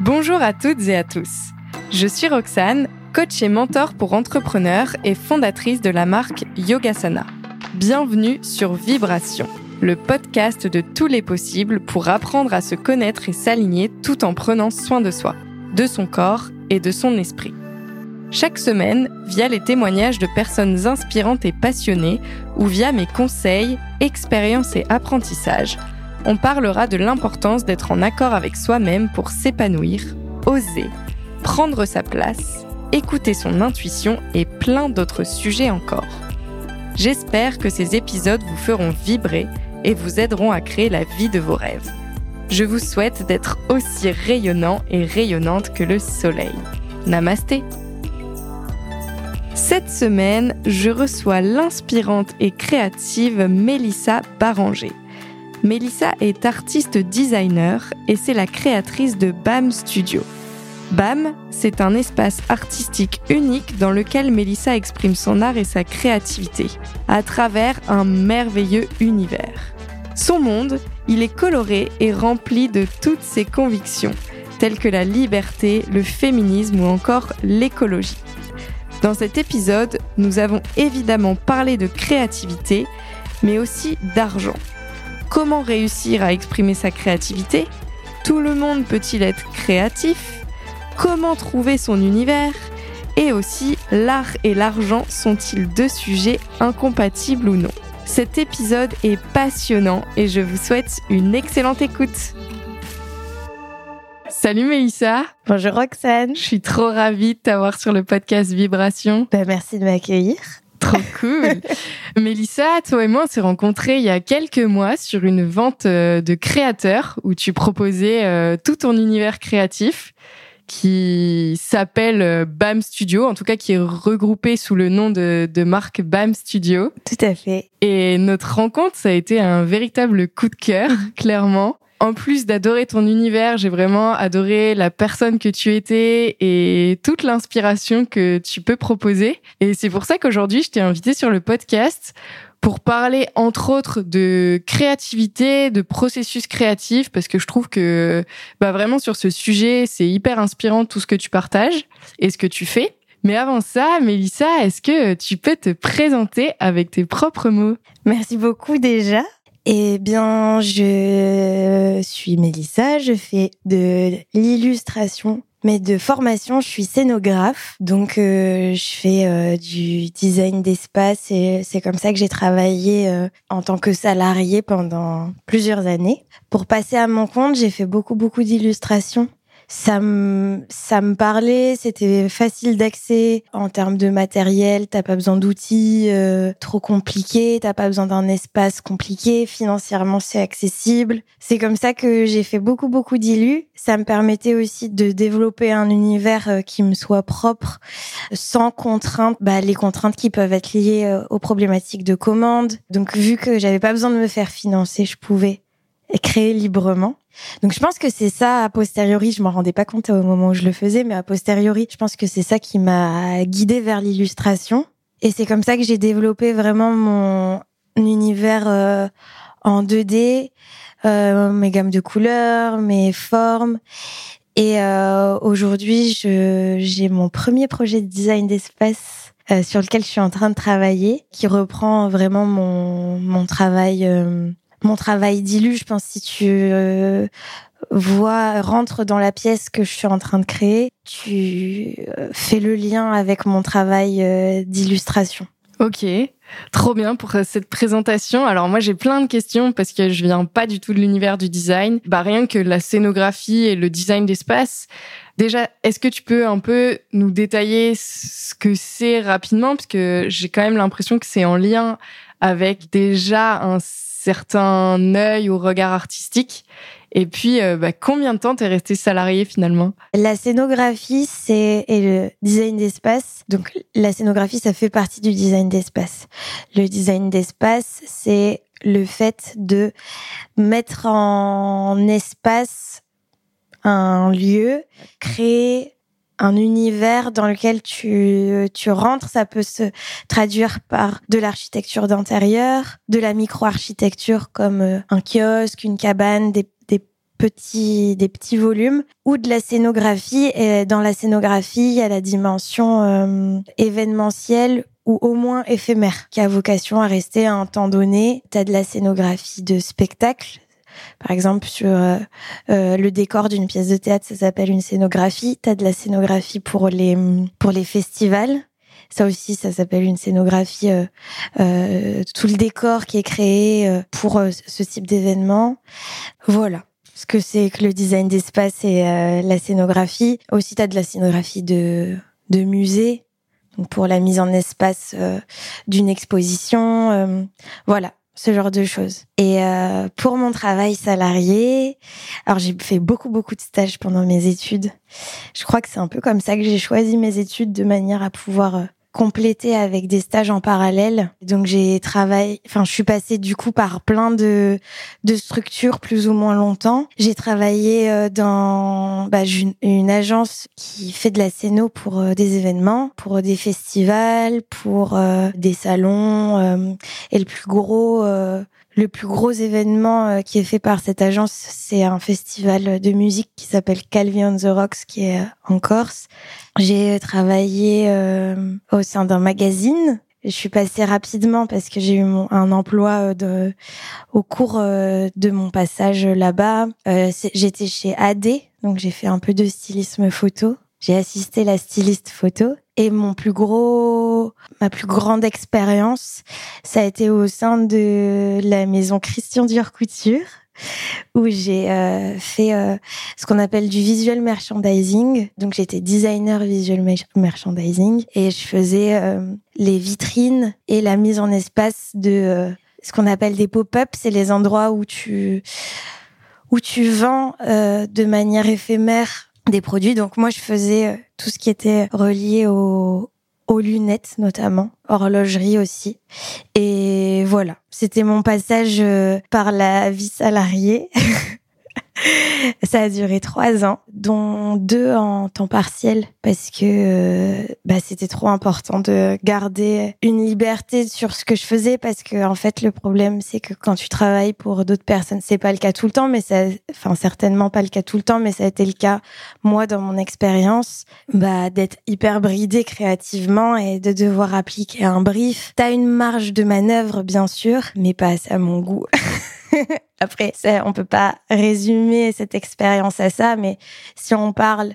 Bonjour à toutes et à tous. Je suis Roxane, coach et mentor pour entrepreneurs et fondatrice de la marque Yogasana. Bienvenue sur Vibration, le podcast de tous les possibles pour apprendre à se connaître et s'aligner tout en prenant soin de soi, de son corps et de son esprit. Chaque semaine, via les témoignages de personnes inspirantes et passionnées, ou via mes conseils, expériences et apprentissages, on parlera de l'importance d'être en accord avec soi-même pour s'épanouir, oser, prendre sa place, écouter son intuition et plein d'autres sujets encore. J'espère que ces épisodes vous feront vibrer et vous aideront à créer la vie de vos rêves. Je vous souhaite d'être aussi rayonnant et rayonnante que le soleil. Namasté Cette semaine, je reçois l'inspirante et créative Mélissa Baranger. Mélissa est artiste designer et c'est la créatrice de BAM Studio. BAM, c'est un espace artistique unique dans lequel Mélissa exprime son art et sa créativité, à travers un merveilleux univers. Son monde, il est coloré et rempli de toutes ses convictions, telles que la liberté, le féminisme ou encore l'écologie. Dans cet épisode, nous avons évidemment parlé de créativité, mais aussi d'argent. Comment réussir à exprimer sa créativité Tout le monde peut-il être créatif Comment trouver son univers Et aussi, l'art et l'argent sont-ils deux sujets incompatibles ou non Cet épisode est passionnant et je vous souhaite une excellente écoute. Salut Mélissa. Bonjour Roxane. Je suis trop ravie de t'avoir sur le podcast Vibration. Ben, merci de m'accueillir. Trop cool. Mélissa, toi et moi, on s'est rencontrés il y a quelques mois sur une vente euh, de créateurs où tu proposais euh, tout ton univers créatif qui s'appelle euh, BAM Studio, en tout cas qui est regroupé sous le nom de, de marque BAM Studio. Tout à fait. Et notre rencontre, ça a été un véritable coup de cœur, clairement en plus d'adorer ton univers, j'ai vraiment adoré la personne que tu étais et toute l'inspiration que tu peux proposer. Et c'est pour ça qu'aujourd'hui, je t'ai invité sur le podcast pour parler entre autres de créativité, de processus créatif, parce que je trouve que bah vraiment sur ce sujet, c'est hyper inspirant tout ce que tu partages et ce que tu fais. Mais avant ça, Mélissa, est-ce que tu peux te présenter avec tes propres mots? Merci beaucoup déjà. Eh bien, je suis Mélissa, je fais de l'illustration, mais de formation, je suis scénographe. Donc, euh, je fais euh, du design d'espace et c'est comme ça que j'ai travaillé euh, en tant que salarié pendant plusieurs années. Pour passer à mon compte, j'ai fait beaucoup, beaucoup d'illustrations ça me ça me parlait, c'était facile d'accès en termes de matériel, t'as pas besoin d'outils euh, trop compliqués, t'as pas besoin d'un espace compliqué, financièrement c'est accessible. C'est comme ça que j'ai fait beaucoup beaucoup d'illus. Ça me permettait aussi de développer un univers euh, qui me soit propre, sans contraintes, bah, les contraintes qui peuvent être liées euh, aux problématiques de commande. Donc vu que j'avais pas besoin de me faire financer, je pouvais créer librement. Donc je pense que c'est ça a posteriori, je m'en rendais pas compte au moment où je le faisais, mais a posteriori, je pense que c'est ça qui m'a guidée vers l'illustration. Et c'est comme ça que j'ai développé vraiment mon univers euh, en 2D, euh, mes gammes de couleurs, mes formes. Et euh, aujourd'hui, j'ai mon premier projet de design d'espace euh, sur lequel je suis en train de travailler, qui reprend vraiment mon, mon travail euh, mon travail dilue. Je pense si tu euh, vois, rentre dans la pièce que je suis en train de créer, tu euh, fais le lien avec mon travail euh, d'illustration. Ok, trop bien pour cette présentation. Alors moi j'ai plein de questions parce que je viens pas du tout de l'univers du design. Bah rien que la scénographie et le design d'espace. Déjà, est-ce que tu peux un peu nous détailler ce que c'est rapidement? Parce que j'ai quand même l'impression que c'est en lien avec déjà un certain œil ou regard artistique. Et puis, euh, bah, combien de temps t'es resté salarié finalement? La scénographie, c'est le design d'espace. Donc, la scénographie, ça fait partie du design d'espace. Le design d'espace, c'est le fait de mettre en espace un lieu, créer un univers dans lequel tu, tu rentres. Ça peut se traduire par de l'architecture d'intérieur, de la micro-architecture comme euh, un kiosque, une cabane, des, des petits, des petits volumes ou de la scénographie. Et dans la scénographie, il y a la dimension euh, événementielle ou au moins éphémère, qui a vocation à rester à un temps donné. Tu as de la scénographie de spectacle. Par exemple, sur euh, euh, le décor d'une pièce de théâtre, ça s'appelle une scénographie. Tu as de la scénographie pour les, pour les festivals. Ça aussi, ça s'appelle une scénographie. Euh, euh, tout le décor qui est créé euh, pour euh, ce type d'événement. Voilà ce que c'est que le design d'espace et la scénographie. Aussi, tu as de la scénographie de, de musée pour la mise en espace d'une exposition. voilà, ce genre de choses. Et euh, pour mon travail salarié, alors j'ai fait beaucoup beaucoup de stages pendant mes études. Je crois que c'est un peu comme ça que j'ai choisi mes études de manière à pouvoir complété avec des stages en parallèle. Donc j'ai travaillé, enfin je suis passée du coup par plein de de structures plus ou moins longtemps. J'ai travaillé euh, dans bah, une, agence qui fait de la scéno pour euh, des événements, pour des festivals, pour euh, des salons et le plus gros le plus gros événement qui est fait par cette agence, c'est un festival de musique qui s'appelle Calvi on the Rocks, qui est en Corse. J'ai travaillé euh, au sein d'un magazine. Je suis passée rapidement parce que j'ai eu mon, un emploi euh, de, au cours euh, de mon passage là-bas. J'étais chez AD, donc j'ai fait un peu de stylisme photo. J'ai assisté la styliste photo et mon plus gros, ma plus grande expérience, ça a été au sein de la maison Christian Dior Couture où j'ai euh, fait euh, ce qu'on appelle du visual merchandising. Donc j'étais designer visual merchandising et je faisais euh, les vitrines et la mise en espace de ce qu'on appelle des pop-up. C'est les endroits où tu où tu vends de manière éphémère des produits. Donc moi je faisais tout ce qui était relié au aux lunettes notamment, horlogerie aussi. Et voilà, c'était mon passage euh, par la vie salariée. Ça a duré trois ans, dont deux en temps partiel, parce que euh, bah, c'était trop important de garder une liberté sur ce que je faisais, parce que en fait le problème c'est que quand tu travailles pour d'autres personnes, c'est pas le cas tout le temps, mais ça, enfin certainement pas le cas tout le temps, mais ça a été le cas moi dans mon expérience, bah d'être hyper bridé créativement et de devoir appliquer un brief. T'as une marge de manœuvre bien sûr, mais pas à mon goût. Après, ça, on peut pas résumer cette expérience à ça, mais si on parle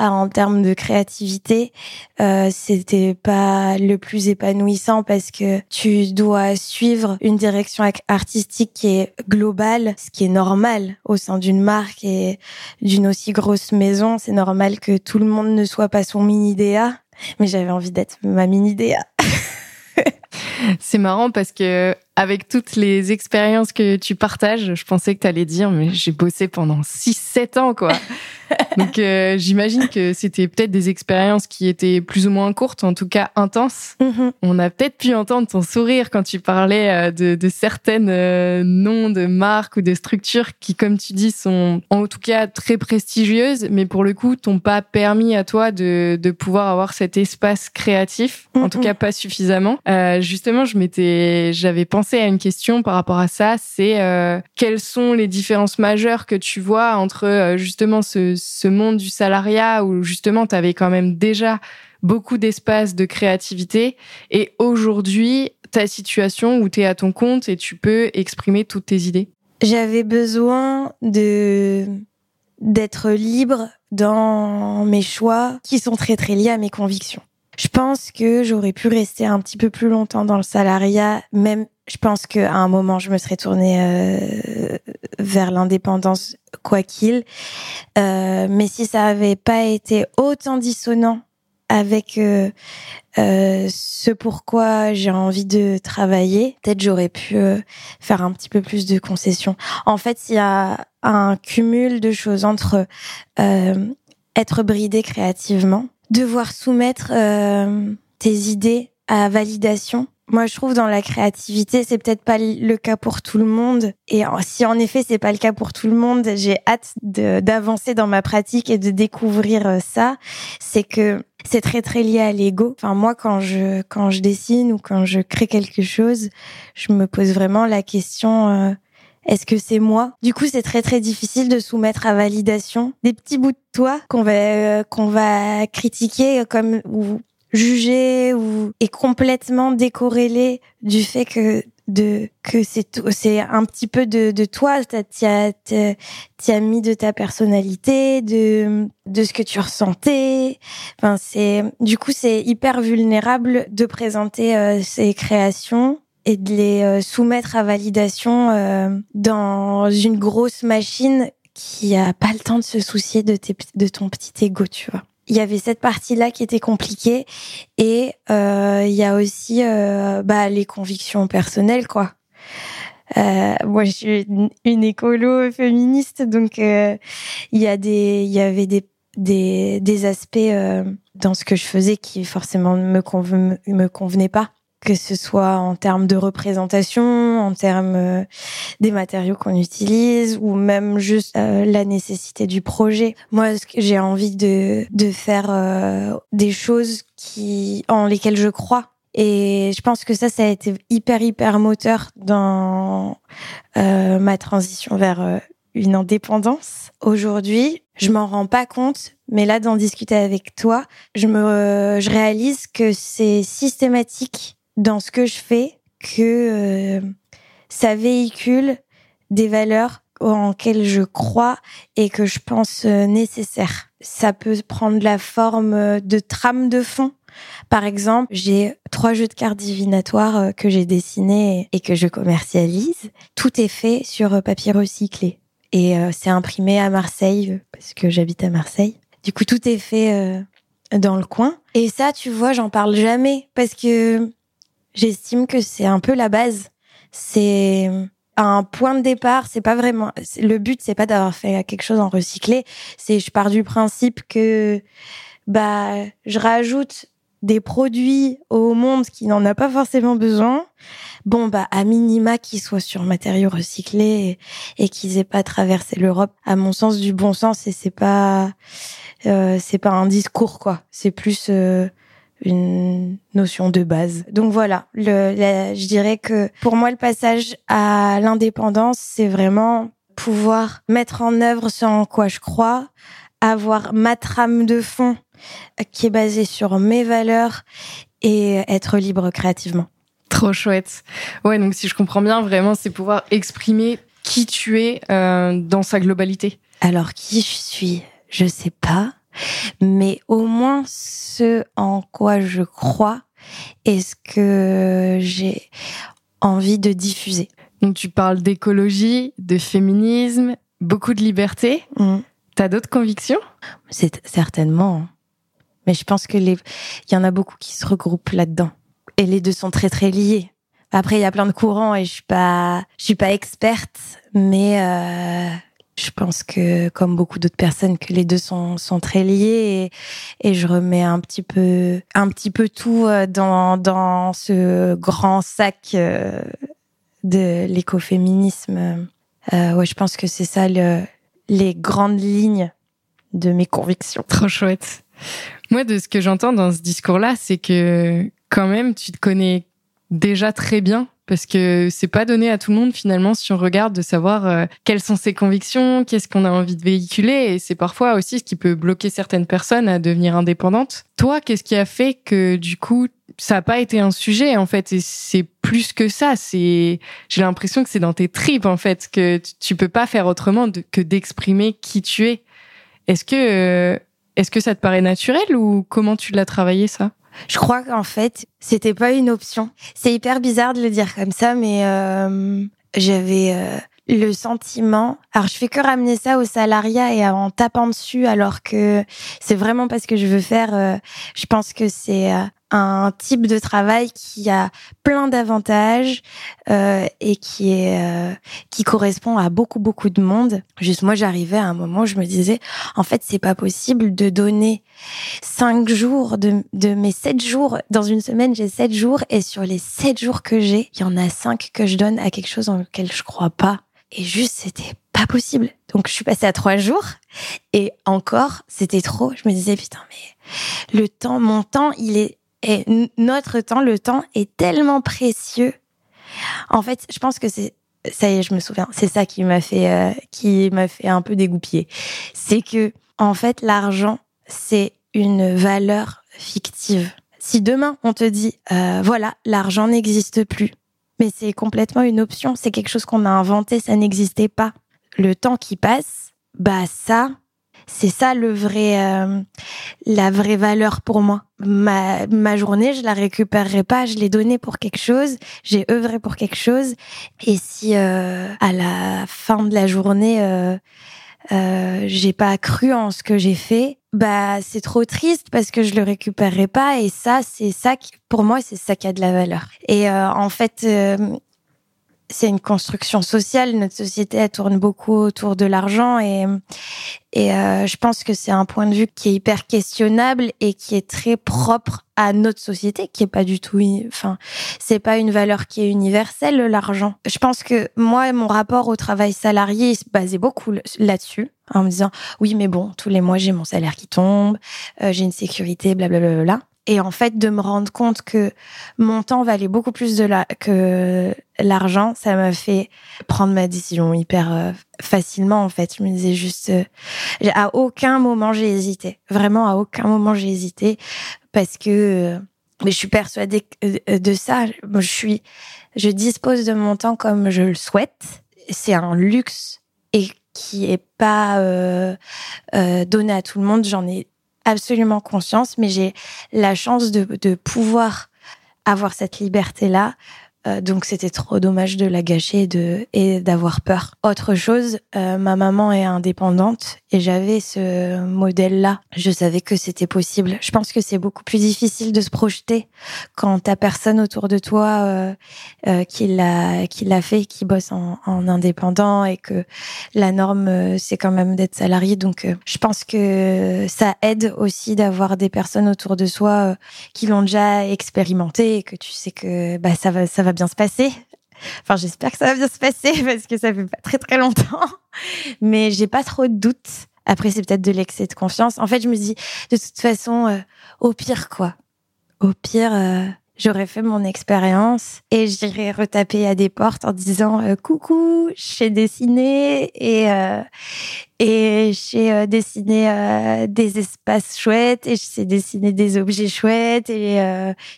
ah, en termes de créativité, euh, c'était pas le plus épanouissant parce que tu dois suivre une direction artistique qui est globale, ce qui est normal au sein d'une marque et d'une aussi grosse maison. C'est normal que tout le monde ne soit pas son mini DA, mais j'avais envie d'être ma mini DA. C'est marrant parce que avec toutes les expériences que tu partages, je pensais que tu allais dire mais j'ai bossé pendant 6 7 ans quoi. Donc euh, j'imagine que c'était peut-être des expériences qui étaient plus ou moins courtes, en tout cas intenses. Mm-hmm. On a peut-être pu entendre ton sourire quand tu parlais euh, de, de certaines euh, noms de marques ou de structures qui, comme tu dis, sont en tout cas très prestigieuses, mais pour le coup, t'ont pas permis à toi de, de pouvoir avoir cet espace créatif, en tout cas pas suffisamment. Euh, justement, je m'étais, j'avais pensé à une question par rapport à ça, c'est quelles sont les différences majeures que tu vois entre justement ce ce monde du salariat où justement tu avais quand même déjà beaucoup d'espace de créativité et aujourd'hui ta situation où tu es à ton compte et tu peux exprimer toutes tes idées? J'avais besoin de d'être libre dans mes choix qui sont très très liés à mes convictions. Je pense que j'aurais pu rester un petit peu plus longtemps dans le salariat, même je pense qu'à un moment, je me serais tournée euh, vers l'indépendance, quoi qu'il. Euh, mais si ça avait pas été autant dissonant avec euh, ce pourquoi j'ai envie de travailler, peut-être j'aurais pu faire un petit peu plus de concessions. En fait, il y a un cumul de choses entre être bridé créativement, devoir soumettre tes idées à validation moi, je trouve dans la créativité, c'est peut-être pas le cas pour tout le monde. Et si en effet c'est pas le cas pour tout le monde, j'ai hâte d'avancer dans ma pratique et de découvrir euh, ça. C'est que c'est très très lié à l'ego. Enfin moi, quand je quand je dessine ou quand je crée quelque chose, je me pose vraiment la question euh, Est-ce que c'est moi? Du coup, c'est très très difficile de soumettre à validation des petits bouts de toi qu'on va euh, qu'on va critiquer comme ou juger ou est complètement décorrélé du fait que de que c'est c'est un petit peu de de toi. T'y as as mis de ta personnalité de de ce que tu ressentais. Enfin c'est du coup c'est hyper vulnérable de présenter euh, ces créations et de les euh, soumettre à validation euh, dans une grosse machine qui a pas le temps de se soucier de tes de ton petit ego tu vois il y avait cette partie-là qui était compliquée et euh, il y a aussi euh, bah, les convictions personnelles, quoi. Euh, moi, je suis une, écolo féministe, donc euh, il y a des, il y avait des des, des aspects euh, dans ce que je faisais qui forcément me, me convenaient pas que ce soit en termes de représentation, en termes euh, des matériaux qu'on utilise, ou même juste euh, la nécessité du projet. Moi, j'ai envie de, de faire euh, des choses qui en lesquelles je crois. Et je pense que ça, ça a été hyper, hyper moteur dans ma transition vers une indépendance. Aujourd'hui, je m'en rends pas compte, mais là, d'en discuter avec toi, je me, je réalise que c'est systématique dans ce que je fais que euh, ça véhicule des valeurs en lesquelles je crois et que je pense euh, nécessaires. Ça peut prendre la forme euh, de trame de fond. Par exemple, j'ai trois jeux de cartes divinatoires que j'ai dessinés et que je commercialise. Tout est fait sur papier recyclé et c'est imprimé à Marseille parce que j'habite à Marseille. Du coup, tout est fait dans le coin. Et ça, tu vois, j'en parle jamais parce que J'estime que c'est un peu la base. C'est un point de départ. C'est pas vraiment le but. C'est pas d'avoir fait quelque chose en recyclé. C'est je pars du principe que bah je rajoute des produits au monde qui n'en a pas forcément besoin. Bon bah à minima qu'ils soient sur matériaux recyclés et, qu'ils aient pas traversé l'Europe. À mon sens du bon sens et c'est pas euh, c'est pas un discours quoi. C'est plus euh, une notion de base. Donc voilà, le, je dirais que pour moi, le passage à l'indépendance, c'est vraiment pouvoir mettre en œuvre ce en quoi je crois, avoir ma trame de fond qui est basée sur mes valeurs et être libre créativement. Trop chouette. Ouais, donc si je comprends bien, vraiment, c'est pouvoir exprimer qui tu es euh, dans sa globalité. Alors qui je suis, je sais pas mais au moins ce en quoi je crois et ce que j'ai envie de diffuser. Donc tu parles d'écologie, de féminisme, beaucoup de liberté. Mmh. T'as d'autres convictions? C'est certainement. Mais je pense que les, il y en a beaucoup qui se regroupent là-dedans. Et les deux sont très très liés. Après, il y a plein de courants et je suis pas, je suis pas experte, mais euh, je pense que, comme beaucoup d'autres personnes, que les deux sont, très liés et, je remets un petit peu, un petit peu tout euh, dans, ce grand sac euh, de l'écoféminisme. Euh, ouais, je pense que c'est ça le, les grandes lignes de mes convictions. Trop chouette. Moi, de ce que j'entends dans ce discours-là, c'est que quand même, tu te connais déjà très bien parce que c'est pas donné à tout le monde finalement si on regarde de savoir euh, quelles sont ses convictions, qu'est-ce qu'on a envie de véhiculer et c'est parfois aussi ce qui peut bloquer certaines personnes à devenir indépendantes. Toi, qu'est-ce qui a fait que du coup ça n'a pas été un sujet en fait? Et c'est plus que ça, c'est j'ai l'impression que c'est dans tes tripes en fait que tu peux pas faire autrement que d'exprimer qui tu es. Est-ce que euh, est-ce que ça te paraît naturel ou comment tu l'as travaillé ça? Je crois qu'en fait, c'était pas une option. C'est hyper bizarre de le dire comme ça, mais euh, j'avais euh, le sentiment. Alors, je fais que ramener ça au salariat et en tapant dessus, alors que c'est vraiment pas ce que je veux faire. Euh, je pense que c'est un type de travail qui a plein d'avantages euh, et qui est euh, qui correspond à beaucoup beaucoup de monde. Juste moi, j'arrivais à un moment où je me disais, en fait, c'est pas possible de donner cinq jours de, de mes sept jours dans une semaine. J'ai sept jours et sur les sept jours que j'ai, il y en a cinq que je donne à quelque chose en lequel je crois pas. Et juste, c'était pas possible. Donc, je suis passée à trois jours et encore, c'était trop. Je me disais, putain, mais le temps, mon temps, il est et notre temps, le temps est tellement précieux. En fait, je pense que c'est ça y est, je me souviens. C'est ça qui m'a fait, euh, qui m'a fait un peu dégoupiller. C'est que, en fait, l'argent, c'est une valeur fictive. Si demain on te dit, euh, voilà, l'argent n'existe plus, mais c'est complètement une option, c'est quelque chose qu'on a inventé, ça n'existait pas. Le temps qui passe, bah ça, c'est ça le vrai, euh, la vraie valeur pour moi. Ma, ma journée, je la récupérerai pas, je l'ai donnée pour quelque chose, j'ai œuvré pour quelque chose. Et si euh, à la fin de la journée, euh, euh, j'ai pas cru en ce que j'ai fait, bah c'est trop triste parce que je le récupérerai pas. Et ça, c'est ça qui, pour moi, c'est ça qui a de la valeur. Et euh, en fait, c'est une construction sociale. Notre société, elle tourne beaucoup autour de l'argent et, et euh, je pense que c'est un point de vue qui est hyper questionnable et qui est très propre à notre société, qui est pas du tout, enfin, c'est pas une valeur qui est universelle, l'argent. Je pense que moi, mon rapport au travail salarié, il se basait beaucoup là-dessus, en me disant, oui, mais bon, tous les mois, j'ai mon salaire qui tombe, euh, j'ai une sécurité, blablabla. Et en fait, de me rendre compte que mon temps valait beaucoup plus que l'argent, ça m'a fait prendre ma décision hyper euh, facilement, en fait. Je me disais juste, euh, à aucun moment j'ai hésité. Vraiment, à aucun moment j'ai hésité parce que, euh, mais je suis persuadée de ça. Je suis, je dispose de mon temps comme je le souhaite. C'est un luxe et qui est pas donné à tout le monde. J'en ai absolument conscience, mais j'ai la chance de, pouvoir avoir cette liberté-là euh, donc c'était trop dommage de la gâcher de, et d'avoir peur. Autre chose, euh, ma maman est indépendante et j'avais ce modèle-là. Je savais que c'était possible. Je pense que c'est beaucoup plus difficile de se projeter quand t'as personne autour de toi euh, qui l'a qui l'a fait, qui bosse en, en, indépendant et que la norme c'est quand même d'être salarié. Donc je pense que ça aide aussi d'avoir des personnes autour de soi qui l'ont déjà expérimenté et que tu sais que bah ça va ça va se passer. Enfin, j'espère que ça va bien se passer parce que ça fait pas très très longtemps. Mais j'ai pas trop de doutes. Après, c'est peut-être de l'excès de confiance. En fait, je me dis, de toute façon, euh, au pire, quoi. Au pire, euh, j'aurais fait mon expérience et j'irais retaper à des portes en disant euh, coucou, je sais dessiner et euh, et j'ai euh, dessiné euh, des espaces chouettes et je sais dessiner des objets chouettes et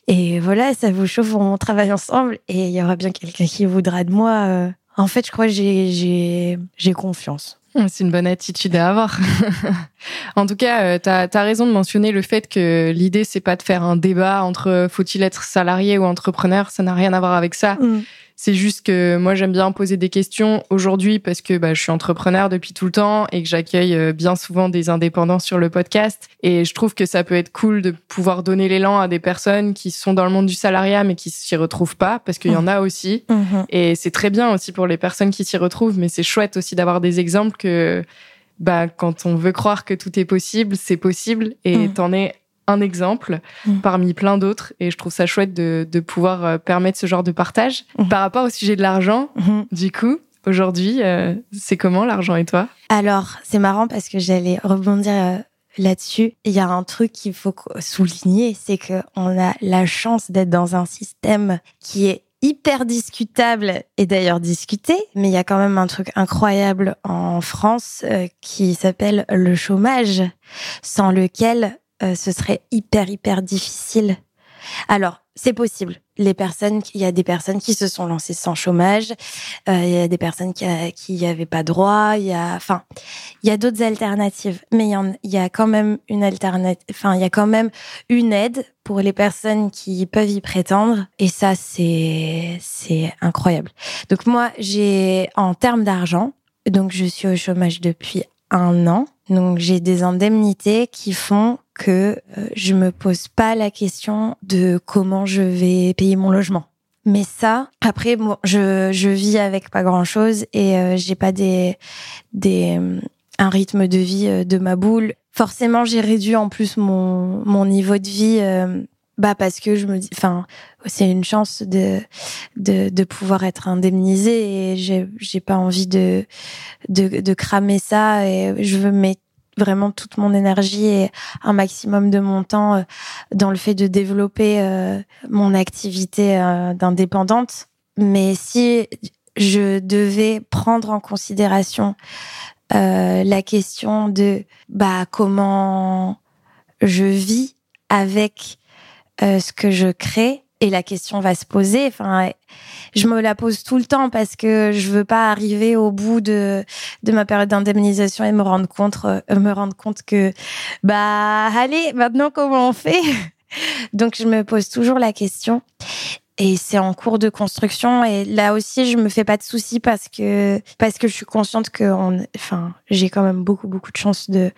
et voilà, ça vous chauffe, on travaille ensemble et il y aura bien quelqu'un qui voudra de moi. En fait, je crois que j'ai confiance. C'est une bonne attitude à avoir. en tout cas, euh, tu as, raison de mentionner le fait que l'idée, c'est pas de faire un débat entre faut-il être salarié ou entrepreneur? Ça n'a rien à voir avec ça. Mm. C'est juste que moi, j'aime bien poser des questions aujourd'hui parce que bah, je suis entrepreneur depuis tout le temps et que j'accueille euh, bien souvent des indépendants sur le podcast. Et je trouve que ça peut être cool de pouvoir donner l'élan à des personnes qui sont dans le monde du salariat mais qui s'y retrouvent pas parce qu'il y en a aussi. Mm-hmm. Et c'est très bien aussi pour les personnes qui s'y retrouvent, mais c'est chouette aussi d'avoir des exemples que bah, quand on veut croire que tout est possible, c'est possible et mm. t'en es un exemple mm. parmi plein d'autres et je trouve ça chouette de, de pouvoir euh, permettre ce genre de partage. Mm. Par rapport au sujet de l'argent, mm-hmm. du coup, aujourd'hui, euh, c'est comment l'argent et toi? Alors, c'est marrant parce que j'allais rebondir euh, là-dessus. Il y a un truc qu'il faut souligner, c'est que on a la chance d'être dans un système qui est hyper discutable et d'ailleurs discuté, mais il y a quand même un truc incroyable en France qui s'appelle le chômage, sans lequel euh, ce serait hyper hyper difficile. Alors, c'est possible. Les personnes, il y a des personnes qui se sont lancées sans chômage, euh, il y a des personnes qui n'y avaient pas droit, il y a, enfin, il y a d'autres alternatives. Mais il y, y a quand même une alternative, enfin, il y a quand même une aide pour les personnes qui peuvent y prétendre. Et ça, c'est, c'est incroyable. Donc moi, j'ai, en termes d'argent, donc je suis au chômage depuis un an. Donc j'ai des indemnités qui font que euh, je me pose pas la question de comment je vais payer mon logement. Mais ça, après, bon, je, je vis avec pas grand chose et euh, j'ai pas des, des, un rythme de vie euh, de ma boule. Forcément, j'ai réduit en plus mon, mon niveau de vie, bah parce que je me dis, enfin, c'est une chance de, de, de pouvoir être indemnisée et j'ai, j'ai pas envie de, de, de cramer ça et je veux mettre vraiment toute mon énergie et un maximum de mon temps euh, dans le fait de développer euh, mon activité euh, d'indépendante. Mais si je devais prendre en considération la question de bah comment je vis avec ce que je crée et la question va se poser. Enfin, je me la pose tout le temps parce que je veux pas arriver au bout de de ma période d'indemnisation et me rendre compte euh, me rendre compte que bah allez maintenant comment on fait? Donc je me pose toujours la question et c'est en cours de construction et là aussi je me fais pas de soucis parce que parce que je suis consciente que enfin j'ai quand même beaucoup beaucoup de chance de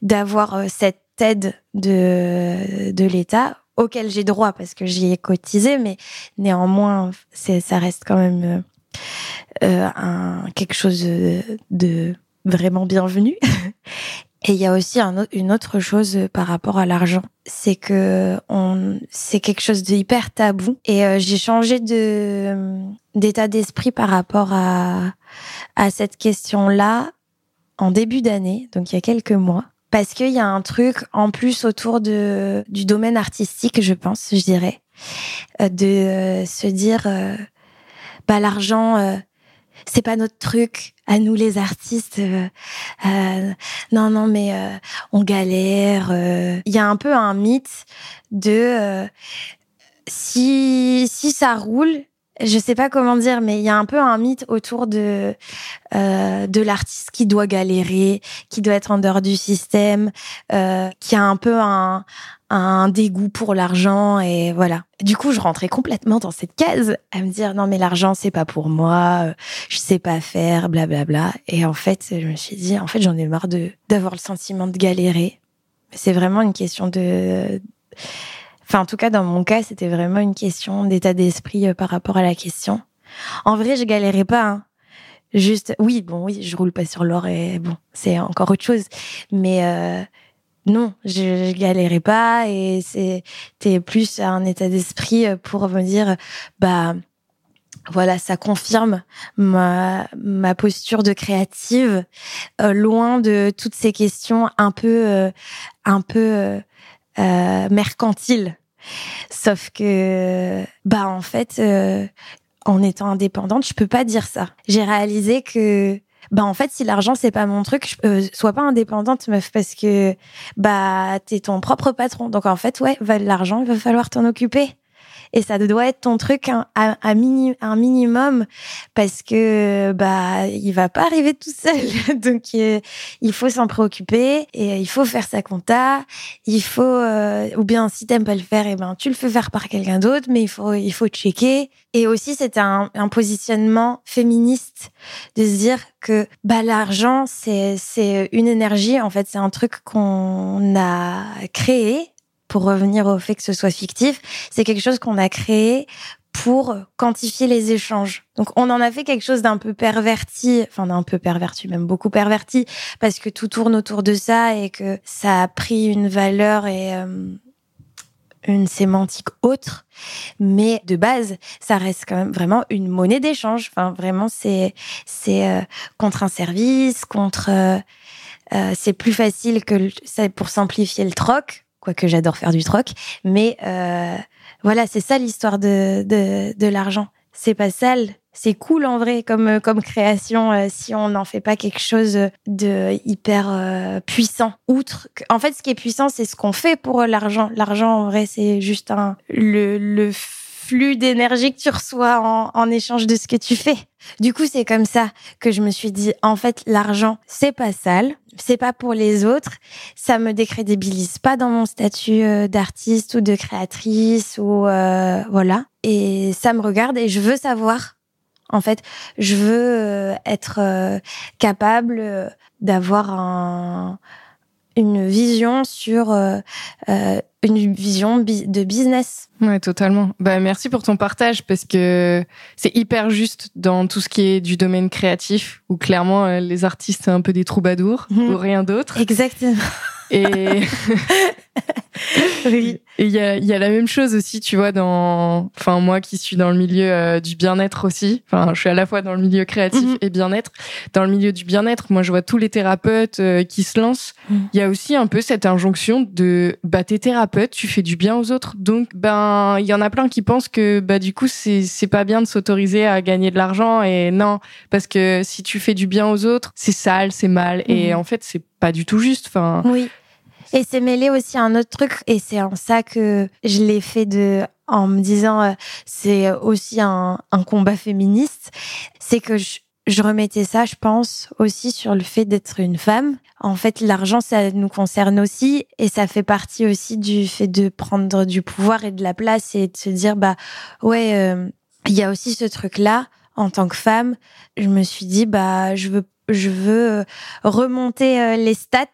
d'avoir euh, cette aide de de l'État auquel j'ai droit parce que j'y ai cotisé mais néanmoins c'est ça reste quand même euh, euh un quelque chose de, vraiment bienvenu. Et il y a aussi un, une autre chose par rapport à l'argent, c'est que on, c'est quelque chose de hyper tabou. Et euh, j'ai changé de d'état d'esprit par rapport à à cette question-là en début d'année, donc il y a quelques mois, parce qu'il y a un truc en plus autour de du domaine artistique, je pense, je dirais, euh, de euh, se dire, bah l'argent c'est pas notre truc à nous les artistes. Euh, euh, non, non, mais euh, on galère. Il y a un peu un mythe de si si ça roule, je sais pas comment dire, mais il y a un peu un mythe autour de de l'artiste qui doit galérer, qui doit être en dehors du système, qui a un peu un un dégoût pour l'argent et voilà. Du coup, je rentrais complètement dans cette case à me dire non mais l'argent c'est pas pour moi, euh, je sais pas faire, blablabla. Et en fait, je me suis dit en fait j'en ai marre de d'avoir le sentiment de galérer. C'est vraiment une question de, enfin en tout cas dans mon cas c'était vraiment une question d'état d'esprit euh, par rapport à la question. En vrai, je galérais pas. Hein. Juste, oui, bon, oui, je roule pas sur l'or et bon, c'est encore autre chose. Mais euh, non, je, je galérais pas et c'était plus un état d'esprit pour me dire bah voilà, ça confirme ma, posture de créative, euh, loin de toutes ces questions un peu, euh, un peu euh, mercantiles. Sauf que, bah en fait, en étant indépendante, je peux pas dire ça. J'ai réalisé que bah en fait si l'argent c'est pas mon truc je, euh, sois pas indépendante meuf parce que bah t'es ton propre patron donc en fait ouais l'argent il va falloir t'en occuper et ça doit être ton truc un, un, un minimum parce que bah il va pas arriver tout seul. Donc euh, il faut s'en préoccuper et il faut faire sa compta. Il faut euh, ou bien si t'aimes pas le faire et eh ben tu le fais faire par quelqu'un d'autre mais il faut il faut checker. Et aussi c'est un, un positionnement féministe de se dire que bah l'argent c'est c'est une énergie. En fait c'est un truc qu'on a créé pour revenir au fait que ce soit fictif, c'est quelque chose qu'on a créé pour quantifier les échanges. Donc on en a fait quelque chose d'un peu perverti, enfin d'un peu perverti, même beaucoup perverti, parce que tout tourne autour de ça et que ça a pris une valeur et euh, une sémantique autre, mais de base, ça reste quand même vraiment une monnaie d'échange. Enfin vraiment, c'est c'est euh, contre un service, contre euh, c'est plus facile que c'est pour simplifier le troc quoique j'adore faire du troc. Mais euh, voilà, c'est ça l'histoire de, de, de l'argent. C'est pas sale, c'est cool en vrai comme comme création euh, si on n'en fait pas quelque chose de hyper euh, puissant. Outre, en fait, ce qui est puissant, c'est ce qu'on fait pour l'argent. L'argent, en vrai, c'est juste un le le flux d'énergie que tu reçois en, échange de ce que tu fais. Du coup, c'est comme ça que je me suis dit, en fait, l'argent, c'est pas sale, c'est pas pour les autres, ça me décrédibilise pas dans mon statut euh, d'artiste ou de créatrice ou euh, voilà. Et ça me regarde et je veux savoir. En fait, je veux euh, être capable d'avoir un une vision sur euh, euh, une vision de business. Ouais, totalement. Bah merci pour ton partage parce que c'est hyper juste dans tout ce qui est du domaine créatif où clairement euh, les artistes c'est un peu des troubadours mhm. ou rien d'autre. Exactement. Et oui. Il y a, y a la même chose aussi, tu vois, dans, enfin moi qui suis dans le milieu euh, du bien-être aussi. Enfin, je suis à la fois dans le milieu créatif mhm. et bien-être. Dans le milieu du bien-être, moi je vois tous les thérapeutes euh, qui se lancent. Mhm. Il y a aussi un peu cette injonction de, bah t'es thérapeute, tu fais du bien aux autres. Donc ben il y en a plein qui pensent que bah du coup c'est c'est pas bien de s'autoriser à gagner de l'argent et non parce que si tu fais du bien aux autres, c'est sale, c'est mal et mhm. en fait c'est pas du tout juste. Enfin. Oui. Et c'est mêlé aussi à un autre truc, et c'est en ça que je l'ai fait de, en me disant, euh, c'est aussi un, combat féministe, c'est que je, je remettais ça, je pense, aussi sur le fait d'être une femme. En fait, l'argent, ça nous concerne aussi, et ça fait partie aussi du fait de prendre du pouvoir et de la place et de se dire, bah ouais, euh, il y a aussi ce truc-là. En tant que femme, je me suis dit, bah je veux je veux euh, remonter les stats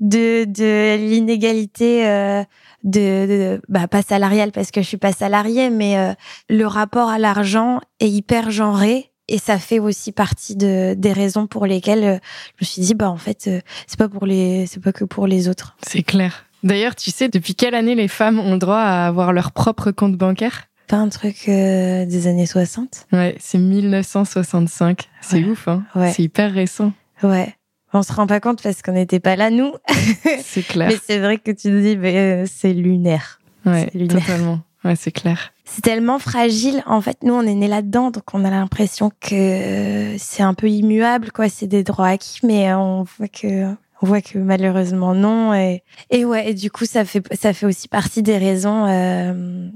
de, de l'inégalité euh, de, bah, pas salariale parce que je suis pas salariée, mais euh, le rapport à l'argent est hyper genré et ça fait aussi partie de, des raisons pour lesquelles euh, je me suis dit bah en fait c'est pas pour les c'est pas que pour les autres. C'est clair. D'ailleurs, tu sais depuis quelle année les femmes ont le droit à avoir leur propre compte bancaire? Pas un truc des années 60 Ouais, c'est 1965. C'est ouf, hein ouais. C'est hyper récent. Ouais. On se rend pas compte parce qu'on n'était pas là, nous. C'est clair. mais c'est vrai que tu dis, mais euh, c'est lunaire. Ouais, totalement. Ouais, c'est clair. C'est tellement fragile. En fait, nous, on est nés là-dedans, donc on a l'impression que euh, c'est un peu immuable, quoi. C'est des droits acquis, mais on voit que on voit que malheureusement non. Et, et ouais, et du coup, ça fait ça fait aussi partie des raisons euh,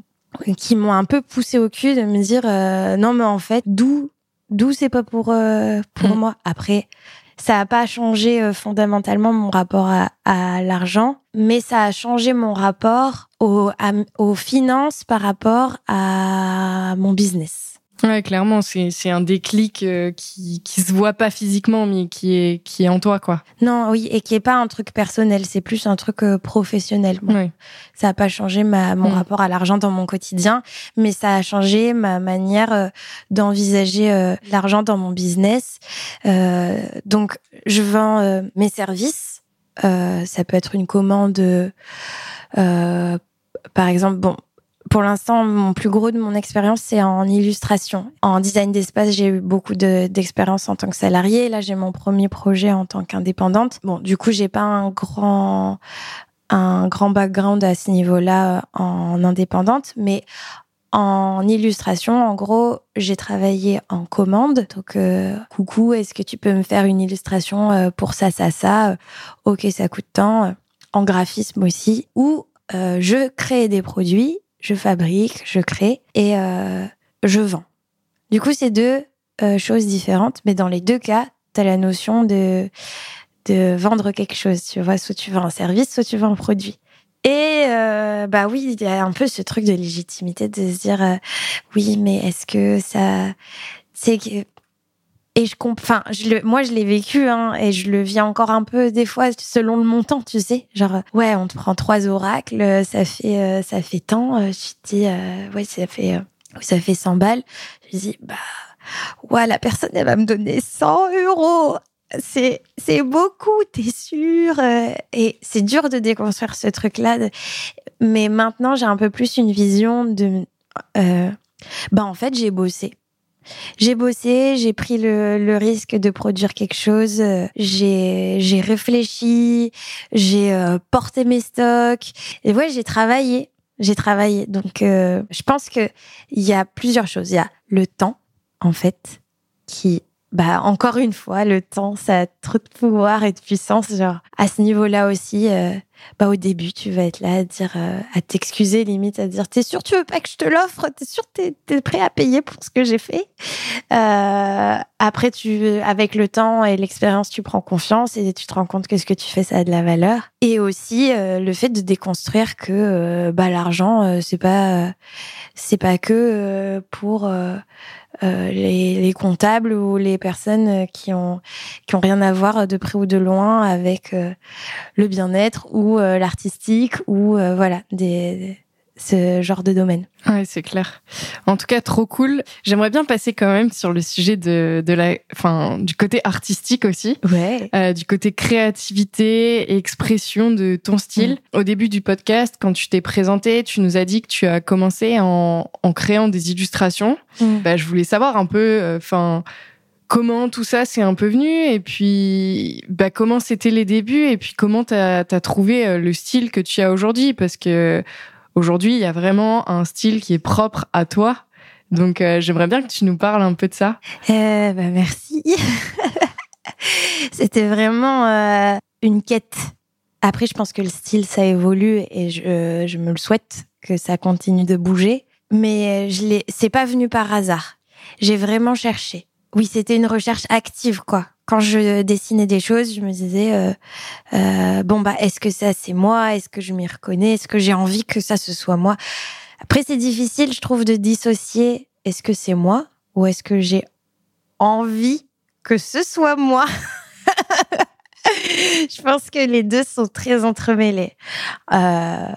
qui m'ont un peu poussé au cul de me dire non, mais en fait, d'où d'où c'est pas pour pour mm. moi. Après, ça n'a pas changé euh, fondamentalement mon rapport à, l'argent, mais ça a changé mon rapport aux finances par rapport à mon business. Ouais, clairement, c'est c'est un déclic euh, qui qui se voit pas physiquement, mais qui est qui est en toi, quoi. Non, oui, et qui est pas un truc personnel, c'est plus un truc euh, professionnel. Ça a pas changé ma mon mm. rapport à l'argent dans mon quotidien, mais ça a changé ma manière euh, d'envisager l'argent dans mon business. donc, je vends mes services. ça peut être une commande. par exemple, bon, pour l'instant, mon plus gros de mon expérience, c'est en illustration. En design d'espace, j'ai eu beaucoup d'expérience en tant que salarié. Là, j'ai mon premier projet en tant qu'indépendante. Bon, du coup, j'ai pas un grand un grand background à ce niveau-là euh, en indépendante, mais en illustration, en gros, j'ai travaillé en commande. Donc, euh, coucou, est-ce que tu peux me faire une illustration euh, pour ça, ça, ça Ok, ça coûte tant. En graphisme aussi. Ou je crée des produits je fabrique, je crée et euh, je vends. Du coup, c'est deux euh, choses différentes, mais dans les deux cas, tu as la notion de, de vendre quelque chose. Tu vois, soit tu vends un service, soit tu vends un produit. Et euh, bah oui, il y a un peu ce truc de légitimité de se dire oui, mais est-ce que ça c'est que et je enfin, je le, moi je l'ai vécu hein, et je le vis encore un peu des fois selon le montant, tu sais. Genre ouais, on te prend trois oracles, ça fait euh, ça fait tant. Euh, je dis euh, ouais, ça fait ça fait 100 balles. Je dis bah ouais, la personne elle va me donner 100 euros. C'est c'est beaucoup, t'es sûr Et c'est dur de déconstruire ce truc-là. Mais maintenant j'ai un peu plus une vision de bah en fait j'ai bossé j'ai bossé, j'ai pris le, risque de produire quelque chose, euh, j'ai réfléchi, j'ai euh, porté mes stocks et ouais, j'ai travaillé, j'ai travaillé. Donc euh, je pense que il y a plusieurs choses, il y a le temps en fait qui bah encore une fois, le temps, ça a trop de pouvoir et de puissance. Genre à ce niveau-là aussi, euh, bah au début, tu vas être là à dire, euh, à t'excuser limite, à dire, t'es sûr tu veux pas que je te l'offre? T'es sûr t'es es prêt à payer pour ce que j'ai fait? Euh, Après, tu, avec le temps et l'expérience, tu prends confiance et tu te rends compte que ce que tu fais, ça a de la valeur. Et aussi le fait de déconstruire que bah l'argent, c'est pas, c'est pas que pour euh, les, les, comptables ou les personnes euh, qui ont qui ont rien à voir de près ou de loin avec euh, le bien-être ou l'artistique ou voilà des ce genre de domaine. Ouais, c'est clair. En tout cas, trop cool. J'aimerais bien passer quand même sur le sujet de, de la, enfin, du côté artistique aussi. Ouais. Euh, du côté créativité et expression de ton style. Au début du podcast, quand tu t'es présenté, tu nous as dit que tu as commencé en, en créant des illustrations. Mm. Bah, je voulais savoir un peu, euh, enfin, comment tout ça s'est un peu venu et puis bah, comment c'était les débuts et puis comment tu as, trouvé euh, le style que tu as aujourd'hui? Parce que aujourd'hui il y a vraiment un style qui est propre à toi donc euh, j'aimerais bien que tu nous parles un peu de ça. Euh, bah, merci. c'était vraiment une quête. Après je pense que le style ça évolue et je, je me le souhaite que ça continue de bouger mais je l'ai c'est pas venu par hasard. J'ai vraiment cherché oui, c'était une recherche active, quoi. Quand je dessinais des choses, je me disais euh, euh, bon bah est-ce que ça c'est moi? Est-ce que je m'y reconnais? Est-ce que j'ai envie que ça ce soit moi? Après c'est difficile, je trouve, de dissocier est-ce que c'est moi ou est-ce que j'ai envie que ce soit moi? Je pense que les deux sont très entremêlés. Euh,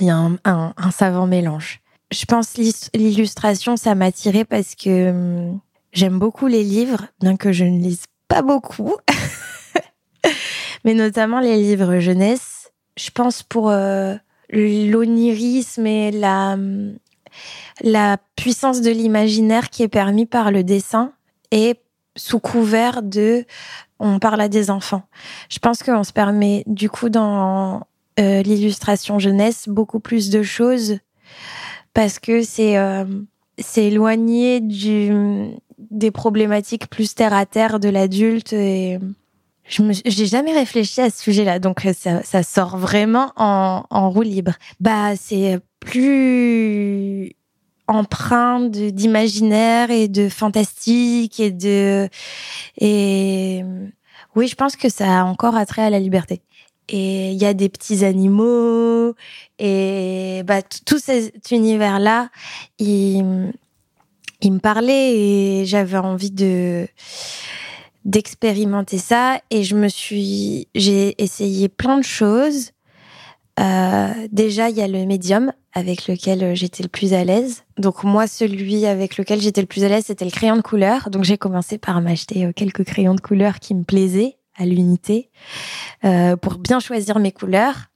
il y a un, un savant mélange. Je pense l'illustration, ça m'a tiré parce que hum, J'aime beaucoup les livres, bien que je ne lise pas beaucoup, mais notamment les livres jeunesse. Je pense pour euh, l'onirisme et la, la puissance de l'imaginaire qui est permis par le dessin et sous couvert de on parle à des enfants. Je pense qu'on se permet du coup dans euh, l'illustration jeunesse beaucoup plus de choses parce que c'est euh, c'est éloigné du des problématiques plus terre à terre de l'adulte et je j'ai jamais réfléchi à ce sujet-là. Donc ça, ça sort vraiment en, en roue libre. Bah c'est plus empreint d'imaginaire et de fantastique et de et oui je pense que ça a encore attrait à la liberté. Et il y a des petits animaux et bah tout cet univers là il il me parlait et j'avais envie de d'expérimenter ça. Et je me suis j'ai essayé plein de choses. Euh, déjà il y a le médium avec lequel j'étais le plus à l'aise. Donc moi celui avec lequel j'étais le plus à l'aise c'était le crayon de couleur. Donc j'ai commencé par m'acheter euh, quelques crayons de couleur qui me plaisaient à l'unité euh, pour bien choisir mes couleurs.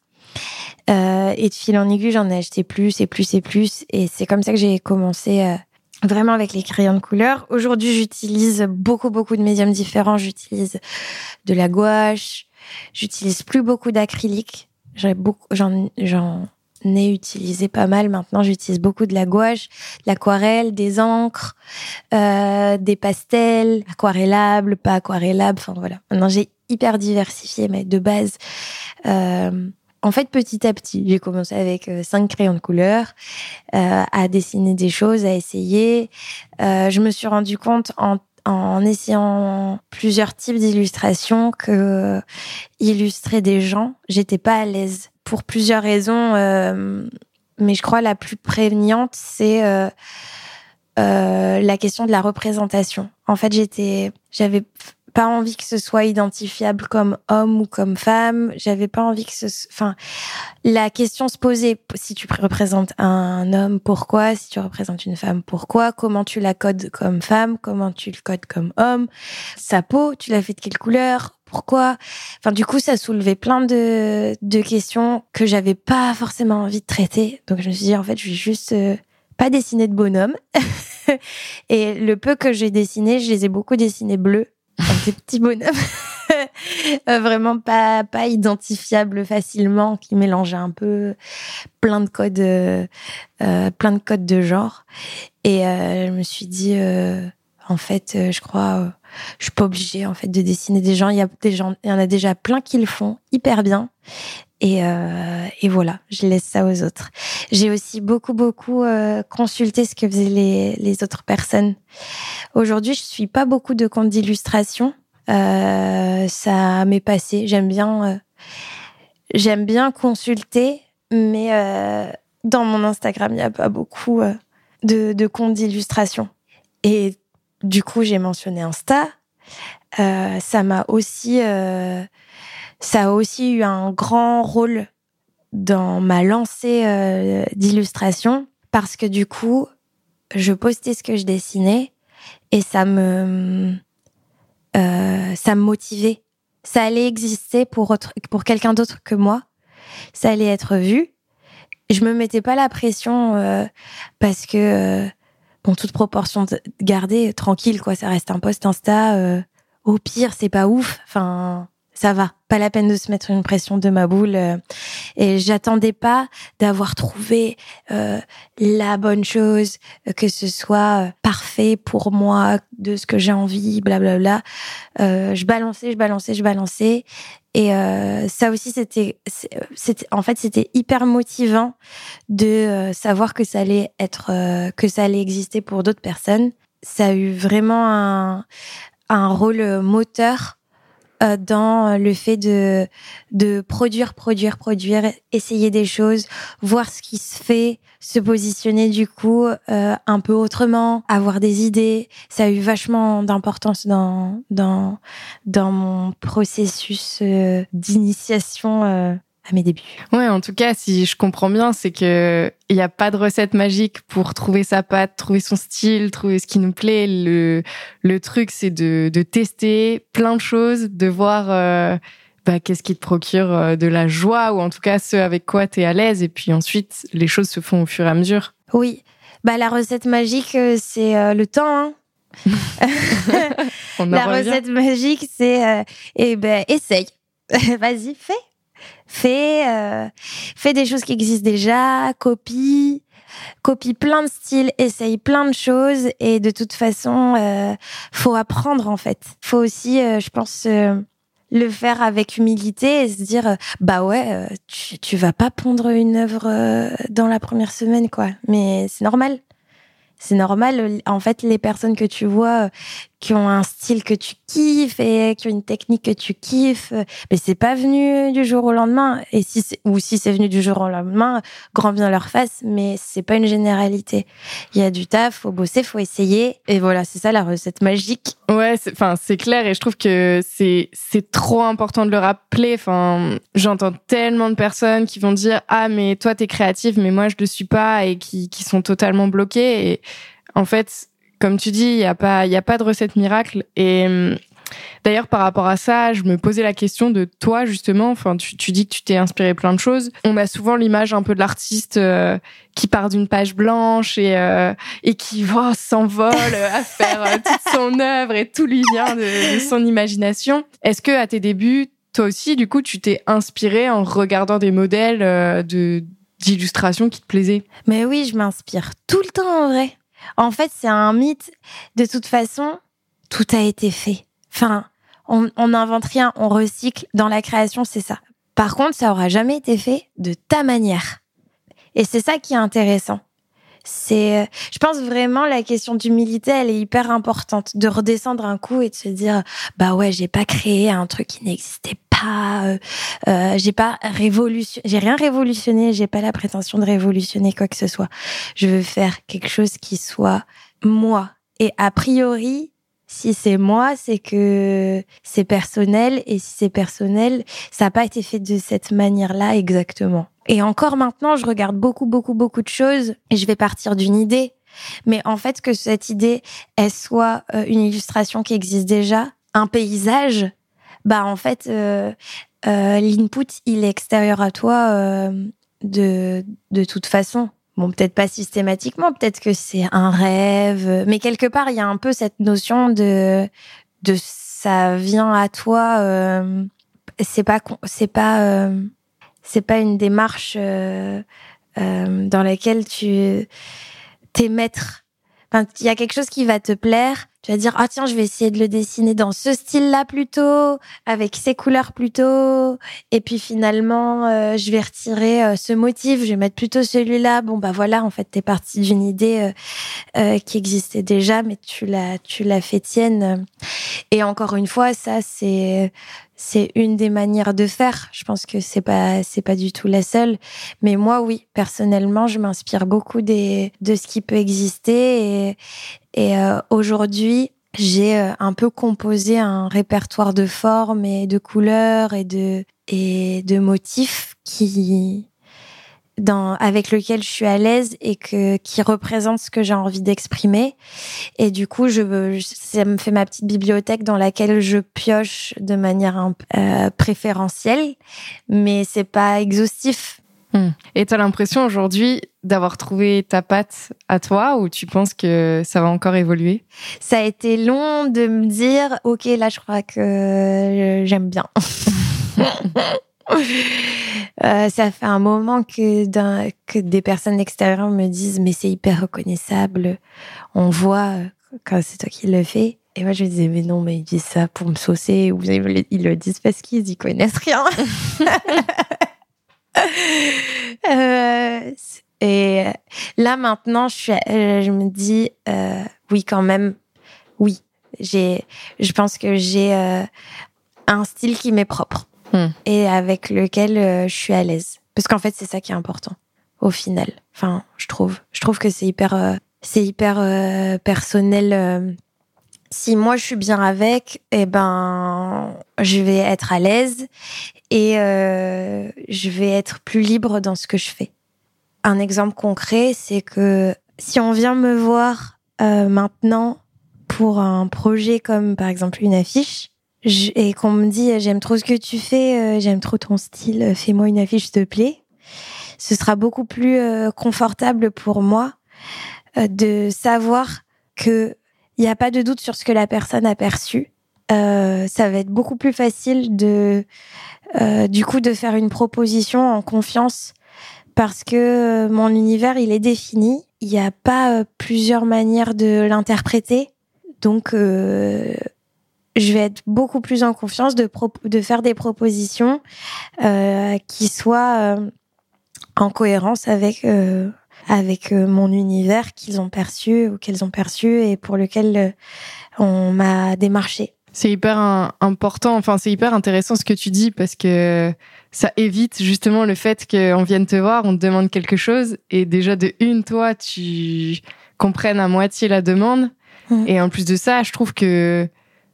Euh, et de fil en aiguille j'en ai acheté plus et plus et plus. Et c'est comme ça que j'ai commencé euh, vraiment avec les crayons de couleur. Aujourd'hui, j'utilise beaucoup, beaucoup de médiums différents. J'utilise de la gouache. J'utilise plus beaucoup d'acrylique. J'en, ai utilisé pas mal. Maintenant, j'utilise beaucoup de la gouache, de l'aquarelle, des encres, euh, des pastels, aquarellables, pas aquarellables. Enfin, voilà. Maintenant, j'ai hyper diversifié, mais de base, euh, en fait, petit à petit, j'ai commencé avec euh, cinq crayons de couleur, euh, à dessiner des choses, à essayer. Euh, je me suis rendu compte en, en essayant plusieurs types d'illustrations que illustrer des gens, j'étais pas à l'aise pour plusieurs raisons. mais je crois la plus prégnante, c'est la question de la représentation. En fait, j'étais, j'avais pas envie que ce soit identifiable comme homme ou comme femme. J'avais pas envie que ce, enfin, la question se posait si tu représentes un homme, pourquoi? Si tu représentes une femme, pourquoi? Comment tu la codes comme femme? Comment tu le codes comme homme? Sa peau, tu l'as fait de quelle couleur? Pourquoi? Enfin, du coup, ça soulevait plein de, de questions que j'avais pas forcément envie de traiter. Donc, je me suis dit, en fait, je vais juste euh, pas dessiner de bonhomme. Et le peu que j'ai dessiné, je les ai beaucoup dessinés bleus des petits bonhommes. Euh, vraiment pas pas identifiables facilement qui mélangeaient un peu plein de codes euh, euh plein de codes de genre. Et je me suis dit en fait je crois je suis pas obligée en fait de dessiner des gens. Il y a des gens il y en a déjà plein qui le font hyper bien et, euh, et voilà, je laisse ça aux autres. J'ai aussi beaucoup, beaucoup euh, consulté ce que faisaient les, les autres personnes. Aujourd'hui, je suis pas beaucoup de comptes d'illustration. Euh, ça m'est passé. J'aime bien, euh, j'aime bien consulter, mais euh, dans mon Instagram, il n'y a pas beaucoup euh, de, de comptes d'illustration. Et du coup, j'ai mentionné Insta. ça m'a aussi ça a aussi eu un grand rôle dans ma lancée euh, d'illustration parce que du coup, je postais ce que je dessinais et ça me euh, ça me motivait. Ça allait exister pour pour quelqu'un d'autre que moi. Ça allait être vu. Je me mettais pas la pression euh, parce que bon toute proportion gardée tranquille quoi, ça reste un post Insta au pire, c'est pas ouf. Enfin, ça va. Pas la peine de se mettre une pression de ma boule. Euh. Et j'attendais pas d'avoir trouvé euh, la bonne chose, que ce soit euh, parfait pour moi, de ce que j'ai envie, blablabla. Euh, je balançais, je balançais, je balançais. Et euh, ça aussi, c'était, c'était, en fait, c'était hyper motivant de savoir que ça allait être, que ça allait exister pour d'autres personnes. Ça a eu vraiment un, un rôle moteur euh, dans le fait de, de produire, produire, produire, essayer des choses, voir ce qui se fait, se positionner du coup euh, un peu autrement, avoir des idées. Ça a eu vachement d'importance dans, dans, dans mon processus euh, d'initiation à mes débuts. Ouais, en tout cas, si je comprends bien, c'est que il n'y a pas de recette magique pour trouver sa patte, trouver son style, trouver ce qui nous plaît. Le, le truc, c'est de, de tester plein de choses, de voir euh, bah, qu'est-ce qui te procure euh, de la joie ou en tout cas ce avec quoi tu es à l'aise. Et puis ensuite, les choses se font au fur et à mesure. Oui, bah la recette magique, euh, c'est le temps. Hein. la recette magique, c'est eh ben essaye. Vas-y, fais fais, euh, des choses qui existent déjà, copie, copie plein de styles, essaye plein de choses et de toute façon, euh, faut apprendre en fait. Faut aussi, euh, je pense, euh, le faire avec humilité et se dire, bah ouais, tu, tu vas pas pondre une œuvre dans la première semaine quoi, mais c'est normal. C'est normal. En fait, les personnes que tu vois qui ont un style que tu kiffes et qui ont une technique que tu kiffes, mais c'est pas venu du jour au lendemain. Et si ou si c'est venu du jour au lendemain, grand bien leur face, mais c'est pas une généralité. Il y a du taf, faut bosser, faut essayer. Et voilà, c'est ça la recette magique. Ouais, enfin c'est clair et je trouve que c'est c'est trop important de le rappeler. Enfin, j'entends tellement de personnes qui vont dire ah mais toi t'es créative mais moi je le suis pas et qui qui sont totalement bloquées et en fait comme tu dis, il n'y a pas, il a pas de recette miracle. Et hum, d'ailleurs, par rapport à ça, je me posais la question de toi justement. Enfin, tu, tu dis que tu t'es inspiré plein de choses. On a souvent l'image un peu de l'artiste euh, qui part d'une page blanche et euh, et qui oh, s'envole à faire euh, toute son œuvre et tout lui vient de, de son imagination. Est-ce que à tes débuts, toi aussi, du coup, tu t'es inspiré en regardant des modèles de d'illustration qui te plaisaient? Mais oui, je m'inspire tout le temps en vrai. En fait, c'est un mythe. De toute façon, tout a été fait. Enfin, on n'invente rien, on recycle. Dans la création, c'est ça. Par contre, ça aura jamais été fait de ta manière. Et c'est ça qui est intéressant. C'est, euh, je pense vraiment la question d'humilité, elle est hyper importante. De redescendre un coup et de se dire, bah ouais, j'ai pas créé un truc qui n'existait pas, euh, euh, j'ai pas révolution, j'ai rien révolutionné, j'ai pas la prétention de révolutionner quoi que ce soit. Je veux faire quelque chose qui soit moi. Et a priori, si c'est moi, c'est que c'est personnel. Et si c'est personnel, ça n'a pas été fait de cette manière-là exactement. Et encore maintenant, je regarde beaucoup, beaucoup, beaucoup de choses et je vais partir d'une idée. Mais en fait, que cette idée, elle soit euh, une illustration qui existe déjà, un paysage, bah en fait, euh, euh, l'input, il est extérieur à toi euh, de, de toute façon. Bon, peut-être pas systématiquement, peut-être que c'est un rêve, mais quelque part, il y a un peu cette notion de, de ça vient à toi. Euh, c'est pas, c'est pas, euh, c'est pas une démarche euh, dans laquelle tu t'es maître. Enfin, il y a quelque chose qui va te plaire tu vas dire ah tiens je vais essayer de le dessiner dans ce style-là plutôt avec ces couleurs plutôt. Et puis finalement euh, je vais retirer euh, ce motif. Je vais mettre plutôt celui-là. Bon bah voilà en fait t'es parti d'une idée euh, qui existait déjà mais tu l'as tu l'as fait tienne. Et encore une fois ça c'est c'est une des manières de faire. Je pense que c'est pas c'est pas du tout la seule, mais moi oui, personnellement, je m'inspire beaucoup des de ce qui peut exister et et euh, aujourd'hui, j'ai euh, un peu composé un répertoire de formes et de couleurs et de et de motifs qui dans, avec lequel je suis à l'aise et que, qui représente ce que j'ai envie d'exprimer. Et du coup, je, ça me fait ma petite bibliothèque dans laquelle je pioche de manière euh, préférentielle, mais c'est pas exhaustif. Hmm. Et tu as l'impression aujourd'hui d'avoir trouvé ta patte à toi ou tu penses que ça va encore évoluer? Ça a été long de me dire, ok, là je crois que j'aime bien. Euh, ça fait un moment que, que des personnes extérieures me disent mais c'est hyper reconnaissable, on voit euh, quand c'est toi qui le fais. Et moi je me disais mais non mais ils disent ça pour me saucer ou ils le disent parce qu'ils y connaissent rien. euh, et là maintenant je, suis, je me dis oui quand même oui j'ai je pense que j'ai un style qui m'est propre Hmm. et avec lequel euh, je suis à l'aise. Parce qu'en fait, c'est ça qui est important au final. Enfin, je trouve. Je trouve que c'est hyper, euh, c'est hyper euh, personnel. si moi je suis bien avec, eh ben, je vais être à l'aise et je vais être plus libre dans ce que je fais. Un exemple concret, c'est que si on vient me voir maintenant pour un projet comme par exemple une affiche, et qu'on me dit j'aime trop ce que tu fais, euh, j'aime trop ton style, euh, fais-moi une affiche s'il te plaît. Ce sera beaucoup plus euh, confortable pour moi de savoir que il n'y a pas de doute sur ce que la personne a perçu. ça va être beaucoup plus facile de du coup de faire une proposition en confiance parce que mon univers il est défini. Il n'y a pas plusieurs manières de l'interpréter. Donc je vais être beaucoup plus en confiance de, de faire des propositions euh, qui soient euh, en cohérence avec euh, avec mon univers qu'ils ont perçu ou qu'elles ont perçu et pour lequel on m'a démarché. C'est hyper important, enfin c'est hyper intéressant ce que tu dis parce que ça évite justement le fait qu'on vienne te voir, on te demande quelque chose et déjà de une toi tu comprennes à moitié la demande mmh. et en plus de ça, je trouve que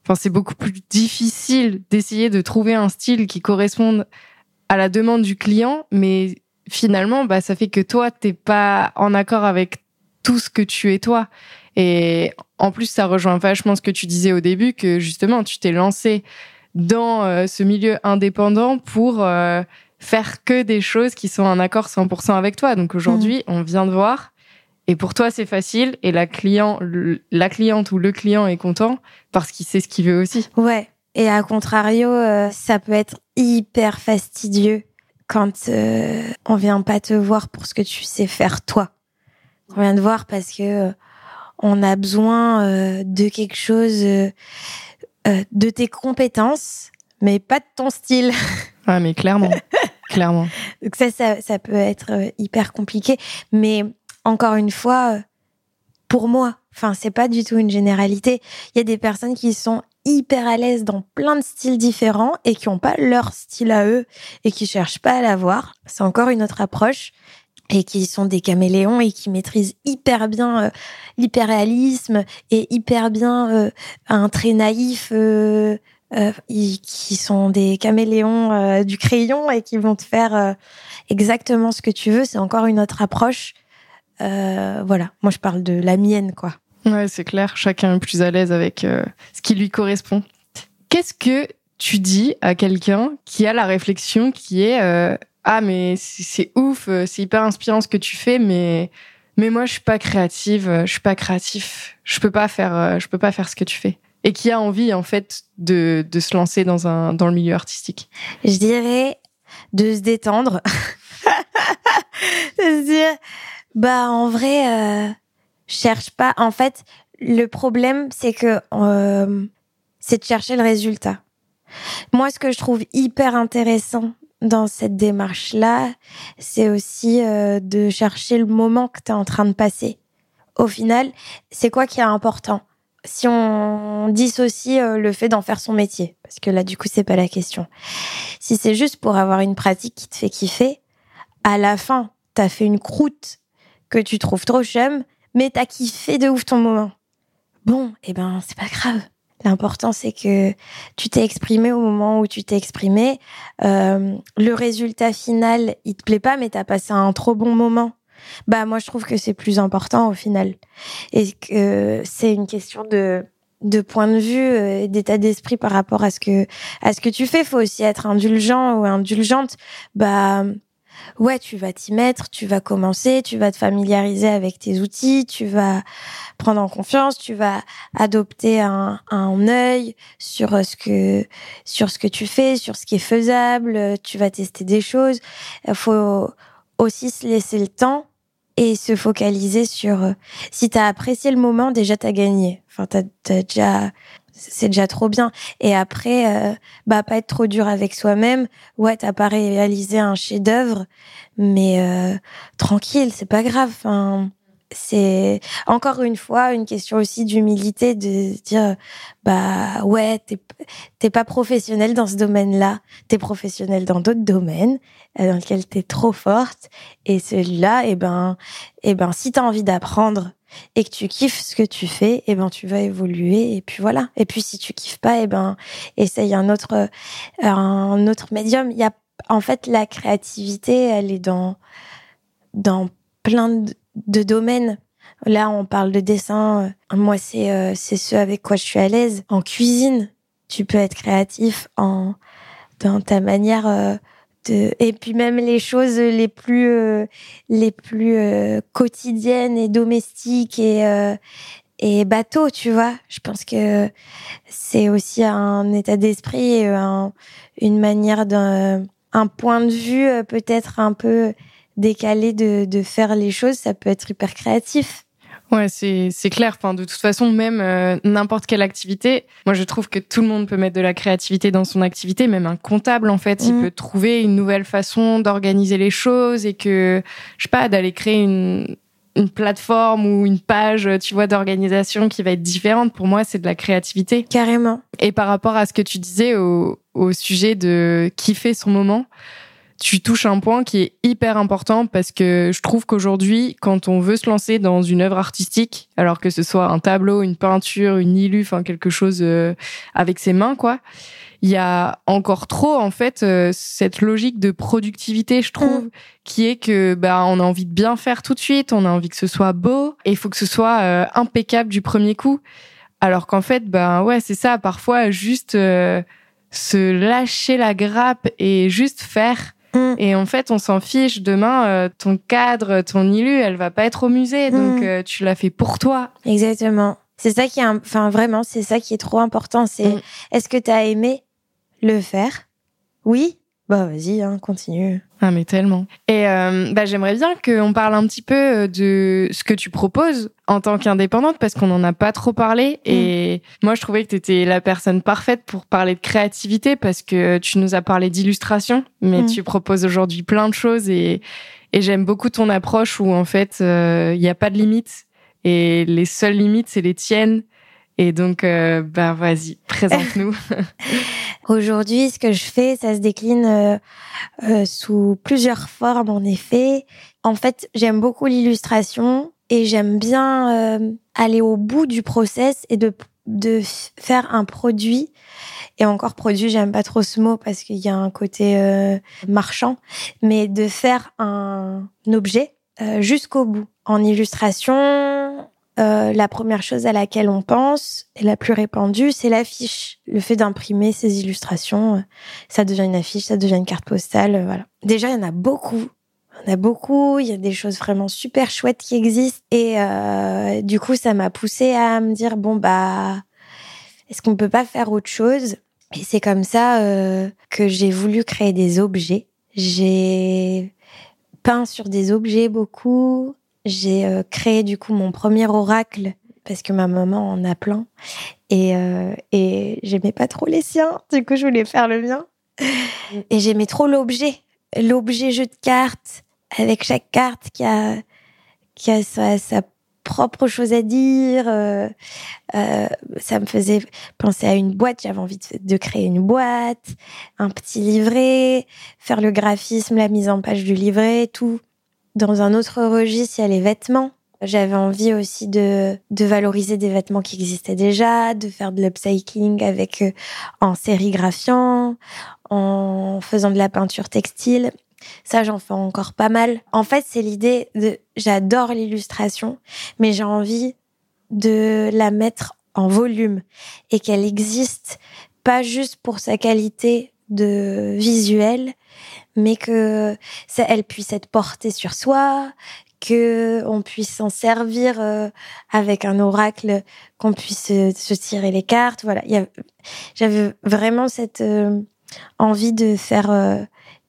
Enfin, c'est beaucoup plus difficile d'essayer de trouver un style qui corresponde à la demande du client, mais finalement, bah, ça fait que toi, t'es pas en accord avec tout ce que tu es toi. Et en plus, ça rejoint vachement ce que tu disais au début, que justement, tu t'es lancé dans euh, ce milieu indépendant pour euh, faire que des choses qui sont en accord 100% avec toi. Donc aujourd'hui, mmh. on vient de voir et pour toi, c'est facile et la client, la cliente ou le client est content parce qu'il sait ce qu'il veut aussi. Ouais. Et à contrario, euh, ça peut être hyper fastidieux quand euh, on vient pas te voir pour ce que tu sais faire toi. On vient te voir parce que euh, on a besoin de quelque chose de tes compétences, mais pas de ton style. Ah, mais clairement, clairement. Donc ça, ça, ça peut être hyper compliqué, mais encore une fois, euh, pour moi, enfin, c'est pas du tout une généralité. Il y a des personnes qui sont hyper à l'aise dans plein de styles différents et qui ont pas leur style à eux et qui cherchent pas à l'avoir. C'est encore une autre approche et qui sont des caméléons et qui maîtrisent hyper bien euh, l'hyperréalisme et hyper bien euh, un trait naïf euh, qui sont des caméléons du crayon et qui vont te faire exactement ce que tu veux. C'est encore une autre approche euh, voilà, moi je parle de la mienne, quoi. Ouais, c'est clair. Chacun est plus à l'aise avec euh, ce qui lui correspond. Qu'est-ce que tu dis à quelqu'un qui a la réflexion qui est euh, ah mais c'est ouf, c'est hyper inspirant ce que tu fais, mais mais moi je suis pas créative, je suis pas créatif, je peux pas faire, je peux pas faire ce que tu fais. Et qui a envie en fait de, de se lancer dans un dans le milieu artistique? Je dirais de se détendre, de se dire bah en vrai, euh, cherche pas. En fait, le problème c'est que euh, c'est de chercher le résultat. Moi, ce que je trouve hyper intéressant dans cette démarche-là, c'est aussi euh, de chercher le moment que tu es en train de passer. Au final, c'est quoi qui est important? Si on dissocie euh, le fait d'en faire son métier, parce que là, du coup, c'est pas la question. Si c'est juste pour avoir une pratique qui te fait kiffer, à la fin, t'as fait une croûte que tu trouves trop chum, mais t'as kiffé de ouf ton moment. Bon, eh ben, c'est pas grave. L'important, c'est que tu t'es exprimé au moment où tu t'es exprimé. Euh, le résultat final, il te plaît pas, mais t'as passé un trop bon moment. Bah, moi, je trouve que c'est plus important au final. Et que c'est une question de, de point de vue euh, d'état d'esprit par rapport à ce que, à ce que tu fais. Faut aussi être indulgent ou indulgente. Bah, ouais, tu vas t'y mettre, tu vas commencer, tu vas te familiariser avec tes outils, tu vas prendre en confiance, tu vas adopter un, œil sur ce que sur ce que tu fais, sur ce qui est faisable, tu vas tester des choses. Il faut aussi se laisser le temps et se focaliser sur si tu as apprécié le moment, déjà tu as gagné. Enfin tu as, déjà c'est déjà trop bien. Et après, euh, bah pas être trop dur avec soi-même. Ouais, t'as pas réalisé un chef-d'œuvre, mais euh, tranquille, c'est pas grave. Enfin, c'est encore une fois une question aussi d'humilité de dire bah ouais t'es pas professionnel dans ce domaine-là t'es professionnel dans d'autres domaines euh, dans lesquels t'es trop forte et celui-là et eh ben et eh ben si t'as envie d'apprendre et que tu kiffes ce que tu fais, et eh ben tu vas évoluer et puis voilà. Et puis si tu kiffes pas, et eh ben essaye un autre un autre médium. Il y a en fait la créativité, elle est dans dans plein de, domaines. Là, on parle de dessin. Moi, c'est euh, c'est ce avec quoi je suis à l'aise. En cuisine, tu peux être créatif en dans ta manière euh, et puis même les choses les plus euh, les plus euh, quotidiennes et domestiques et euh, et bateaux, tu vois. Je pense que c'est aussi un état d'esprit et une manière d'un un point de vue peut-être un peu décalé de, de faire les choses. Ça peut être hyper créatif. Ouais, c'est c'est clair. Enfin, de toute façon, même euh, n'importe quelle activité, moi je trouve que tout le monde peut mettre de la créativité dans son activité. Même un comptable, en fait, il mm. peut trouver une nouvelle façon d'organiser les choses et que je sais pas d'aller créer une une plateforme ou une page, tu vois, d'organisation qui va être différente. Pour moi, c'est de la créativité. Carrément. Et par rapport à ce que tu disais au, au sujet de kiffer son moment, tu touches un point qui est hyper important parce que je trouve qu'aujourd'hui, quand on veut se lancer dans une œuvre artistique, alors que ce soit un tableau, une peinture, une illu, enfin quelque chose euh, avec ses mains, quoi, il y a encore trop en fait euh, cette logique de productivité, je trouve, mm. qui est que bah on a envie de bien faire tout de suite, on a envie que ce soit beau et il faut que ce soit euh, impeccable du premier coup. Alors qu'en fait, ben ouais, c'est ça. Parfois, juste se lâcher la grappe et juste faire Mm. Et en fait, on s'en fiche. Demain, euh, ton cadre, ton illu, elle va pas être au musée, donc mm. euh, tu l'as fait pour toi. Exactement. C'est ça qui est, enfin vraiment, c'est ça qui est trop important. C'est mm. est-ce que tu as aimé le faire? Oui? Bah vas-y, hein, continue. Ah mais tellement. Et euh, bah j'aimerais bien qu'on parle un petit peu euh, de ce que tu proposes en tant qu'indépendante parce qu'on n'en a pas trop parlé et mm. moi je trouvais que tu étais la personne parfaite pour parler de créativité parce que tu nous as parlé d'illustration mais mm. tu proposes aujourd'hui plein de choses et, et j'aime beaucoup ton approche où en fait euh, il n'y a pas de limites et les seules limites c'est les tiennes et donc, euh, bah, vas-y, présente-nous. Aujourd'hui, ce que je fais, ça se décline euh, euh, sous plusieurs formes, en effet. En fait, j'aime beaucoup l'illustration et j'aime bien euh, aller au bout du process et de, de faire un produit. Et encore produit, j'aime pas trop ce mot parce qu'il y a un côté marchand, mais de faire un objet jusqu'au bout. En illustration, euh, la première chose à laquelle on pense, et la plus répandue, c'est l'affiche. Le fait d'imprimer ces illustrations, euh, ça devient une affiche, ça devient une carte postale, euh, voilà. Déjà, il y en a beaucoup. Il y en a beaucoup, il y a des choses vraiment super chouettes qui existent. Et du coup, ça m'a poussé à me dire, bon, bah, est-ce qu'on peut pas faire autre chose? Et c'est comme ça que j'ai voulu créer des objets. J'ai peint sur des objets beaucoup, j'ai euh, créé du coup mon premier oracle parce que ma maman en a plein et, euh, et j'aimais pas trop les siens. Du coup, je voulais faire le mien. Et j'aimais trop l'objet, l'objet jeu de cartes avec chaque carte qui a qui a sa, propre chose à dire. Euh, ça me faisait penser à une boîte. J'avais envie de, créer une boîte, un petit livret, faire le graphisme, la mise en page du livret, tout. Dans un autre registre, il y a les vêtements. J'avais envie aussi de, de valoriser des vêtements qui existaient déjà, de faire de l'upcycling avec euh, en sérigraphiant, en faisant de la peinture textile. Ça, j'en fais encore pas mal. En fait, c'est l'idée de j'adore l'illustration, mais j'ai envie de la mettre en volume et qu'elle existe pas juste pour sa qualité de visuel, mais que ça, elle puisse être portée sur soi, que on puisse s'en servir euh, avec un oracle, qu'on puisse se tirer les cartes. Voilà, j'avais vraiment cette euh, envie de faire euh,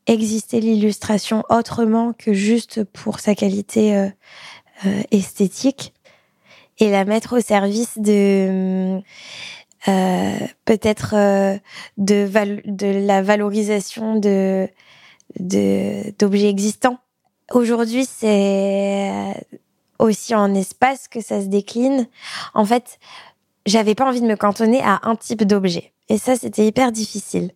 exister l'illustration autrement que juste pour sa qualité esthétique et la mettre au service de peut-être de la valorisation de d'objets existants Aujourd'hui, c'est aussi en espace que ça se décline. En fait, j'avais pas envie de me cantonner à un type d'objet. Et ça, c'était hyper difficile.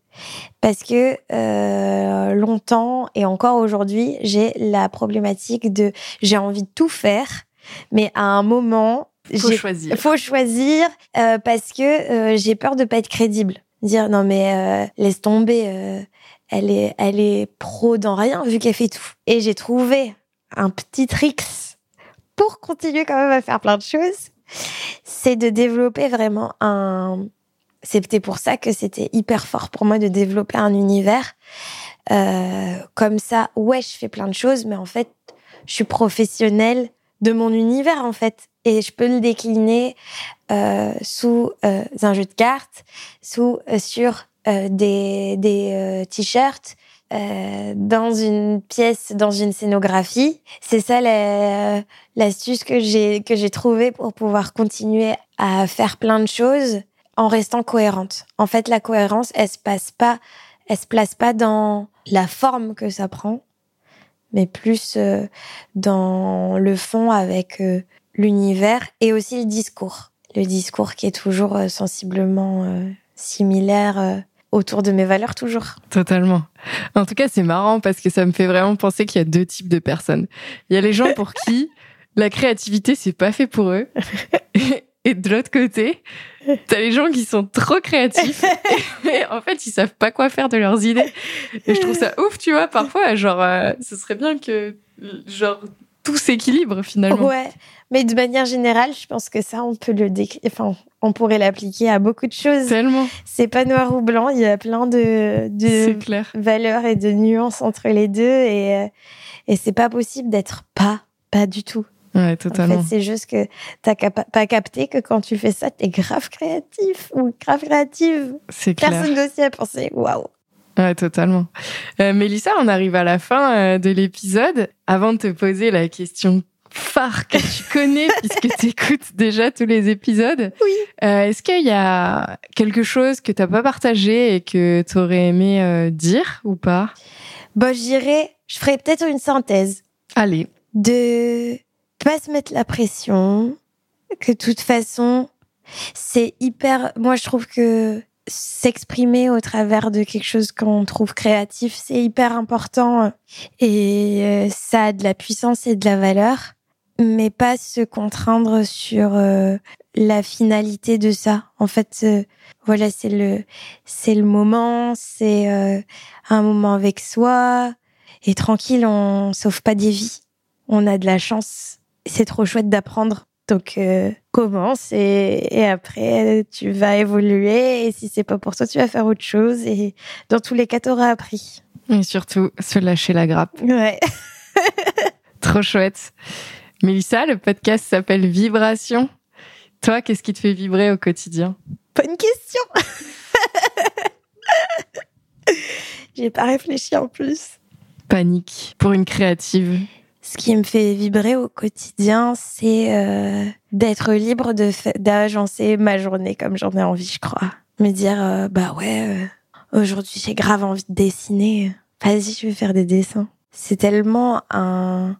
Parce que euh, longtemps et encore aujourd'hui, j'ai la problématique de j'ai envie de tout faire, mais à un moment, faut choisir. Faut choisir euh, parce que euh, j'ai peur de pas être crédible. Dire non mais euh, laisse tomber, euh, elle est, pro dans rien vu qu'elle fait tout. Et j'ai trouvé un petit trick pour continuer quand même à faire plein de choses, c'est de développer vraiment un. C'était pour ça que c'était hyper fort pour moi de développer un univers euh, comme ça. Ouais, je fais plein de choses, mais en fait, je suis professionnelle de mon univers en fait, et je peux le décliner euh, sous euh, un jeu de cartes, sous sur des, des euh, t-shirts euh, dans une pièce, dans une scénographie. C'est ça l'astuce que j'ai que j'ai trouvée pour pouvoir continuer à faire plein de choses en restant cohérente. En fait, la cohérence, elle se passe pas, elle se place pas dans la forme que ça prend, mais plus dans le fond avec l'univers et aussi le discours. Le discours qui est toujours sensiblement similaire autour de mes valeurs toujours. Totalement. En tout cas, c'est marrant parce que ça me fait vraiment penser qu'il y a deux types de personnes. Il y a les gens pour qui la créativité, c'est pas fait pour eux. Et de l'autre côté, t'as les gens qui sont trop créatifs et en fait, ils savent pas quoi faire de leurs idées. Et je trouve ça ouf, tu vois, parfois, genre, euh, ce serait bien que, genre, tout s'équilibre finalement. Ouais, mais de manière générale, je pense que ça, on peut le enfin, on pourrait l'appliquer à beaucoup de choses. Tellement. C'est pas noir ou blanc, il y a plein de, de valeurs et de nuances entre les deux et, euh, et c'est pas possible d'être pas, pas du tout. Ouais, totalement. En fait, c'est juste que t'as pas capté que quand tu fais ça, t'es grave créatif ou grave créative. C'est clair. Personne n'osait à penser, waouh. Ouais, totalement. Euh, Mélissa, on arrive à la fin euh, de l'épisode. Avant de te poser la question phare que tu connais puisque tu écoutes déjà tous les épisodes, oui. Euh, est-ce qu'il y a quelque chose que tu n'as pas partagé et que tu aurais aimé euh, dire ou pas? Bah, je dirais, je ferais peut-être une synthèse. Allez. De pas se mettre la pression, que de toute façon, c'est hyper. Moi, je trouve que s'exprimer au travers de quelque chose qu'on trouve créatif, c'est hyper important et euh, ça a de la puissance et de la valeur, mais pas se contraindre sur euh, la finalité de ça. En fait, euh, voilà, c'est le c'est le moment, c'est un moment avec soi et tranquille, on sauve pas des vies. On a de la chance. C'est trop chouette d'apprendre donc euh, commence et, après tu vas évoluer et si c'est pas pour toi tu vas faire autre chose et dans tous les cas t'auras appris. Et surtout se lâcher la grappe. Ouais. Trop chouette. Mélissa, le podcast s'appelle Vibration. Toi, qu'est-ce qui te fait vibrer au quotidien? Bonne question. J'ai pas réfléchi en plus. Panique pour une créative. Ce qui me fait vibrer au quotidien, c'est euh, d'être libre de d'agencer ma journée comme j'en ai envie, je crois. Me dire, euh, bah ouais, euh, aujourd'hui j'ai grave envie de dessiner. Vas-y, je vais faire des dessins. C'est tellement un,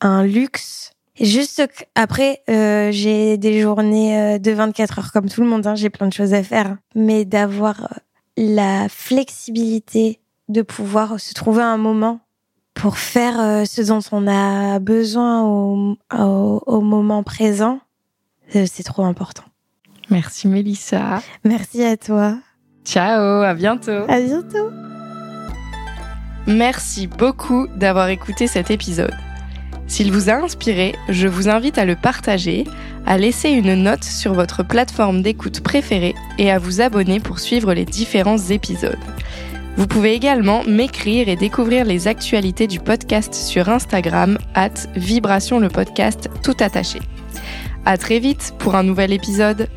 un luxe. juste après, j'ai des journées de 24 heures comme tout le monde. Hein, j'ai plein de choses à faire. Mais d'avoir la flexibilité de pouvoir se trouver un moment pour faire euh, ce dont on a besoin au, au, moment présent, euh, c'est trop important. Merci Mélissa. Merci à toi. Ciao, à bientôt. À bientôt. Merci beaucoup d'avoir écouté cet épisode. S'il vous a inspiré, je vous invite à le partager, à laisser une note sur votre plateforme d'écoute préférée et à vous abonner pour suivre les différents épisodes. Vous pouvez également m'écrire et découvrir les actualités du podcast sur Instagram, at Vibration le podcast tout attaché. À très vite pour un nouvel épisode.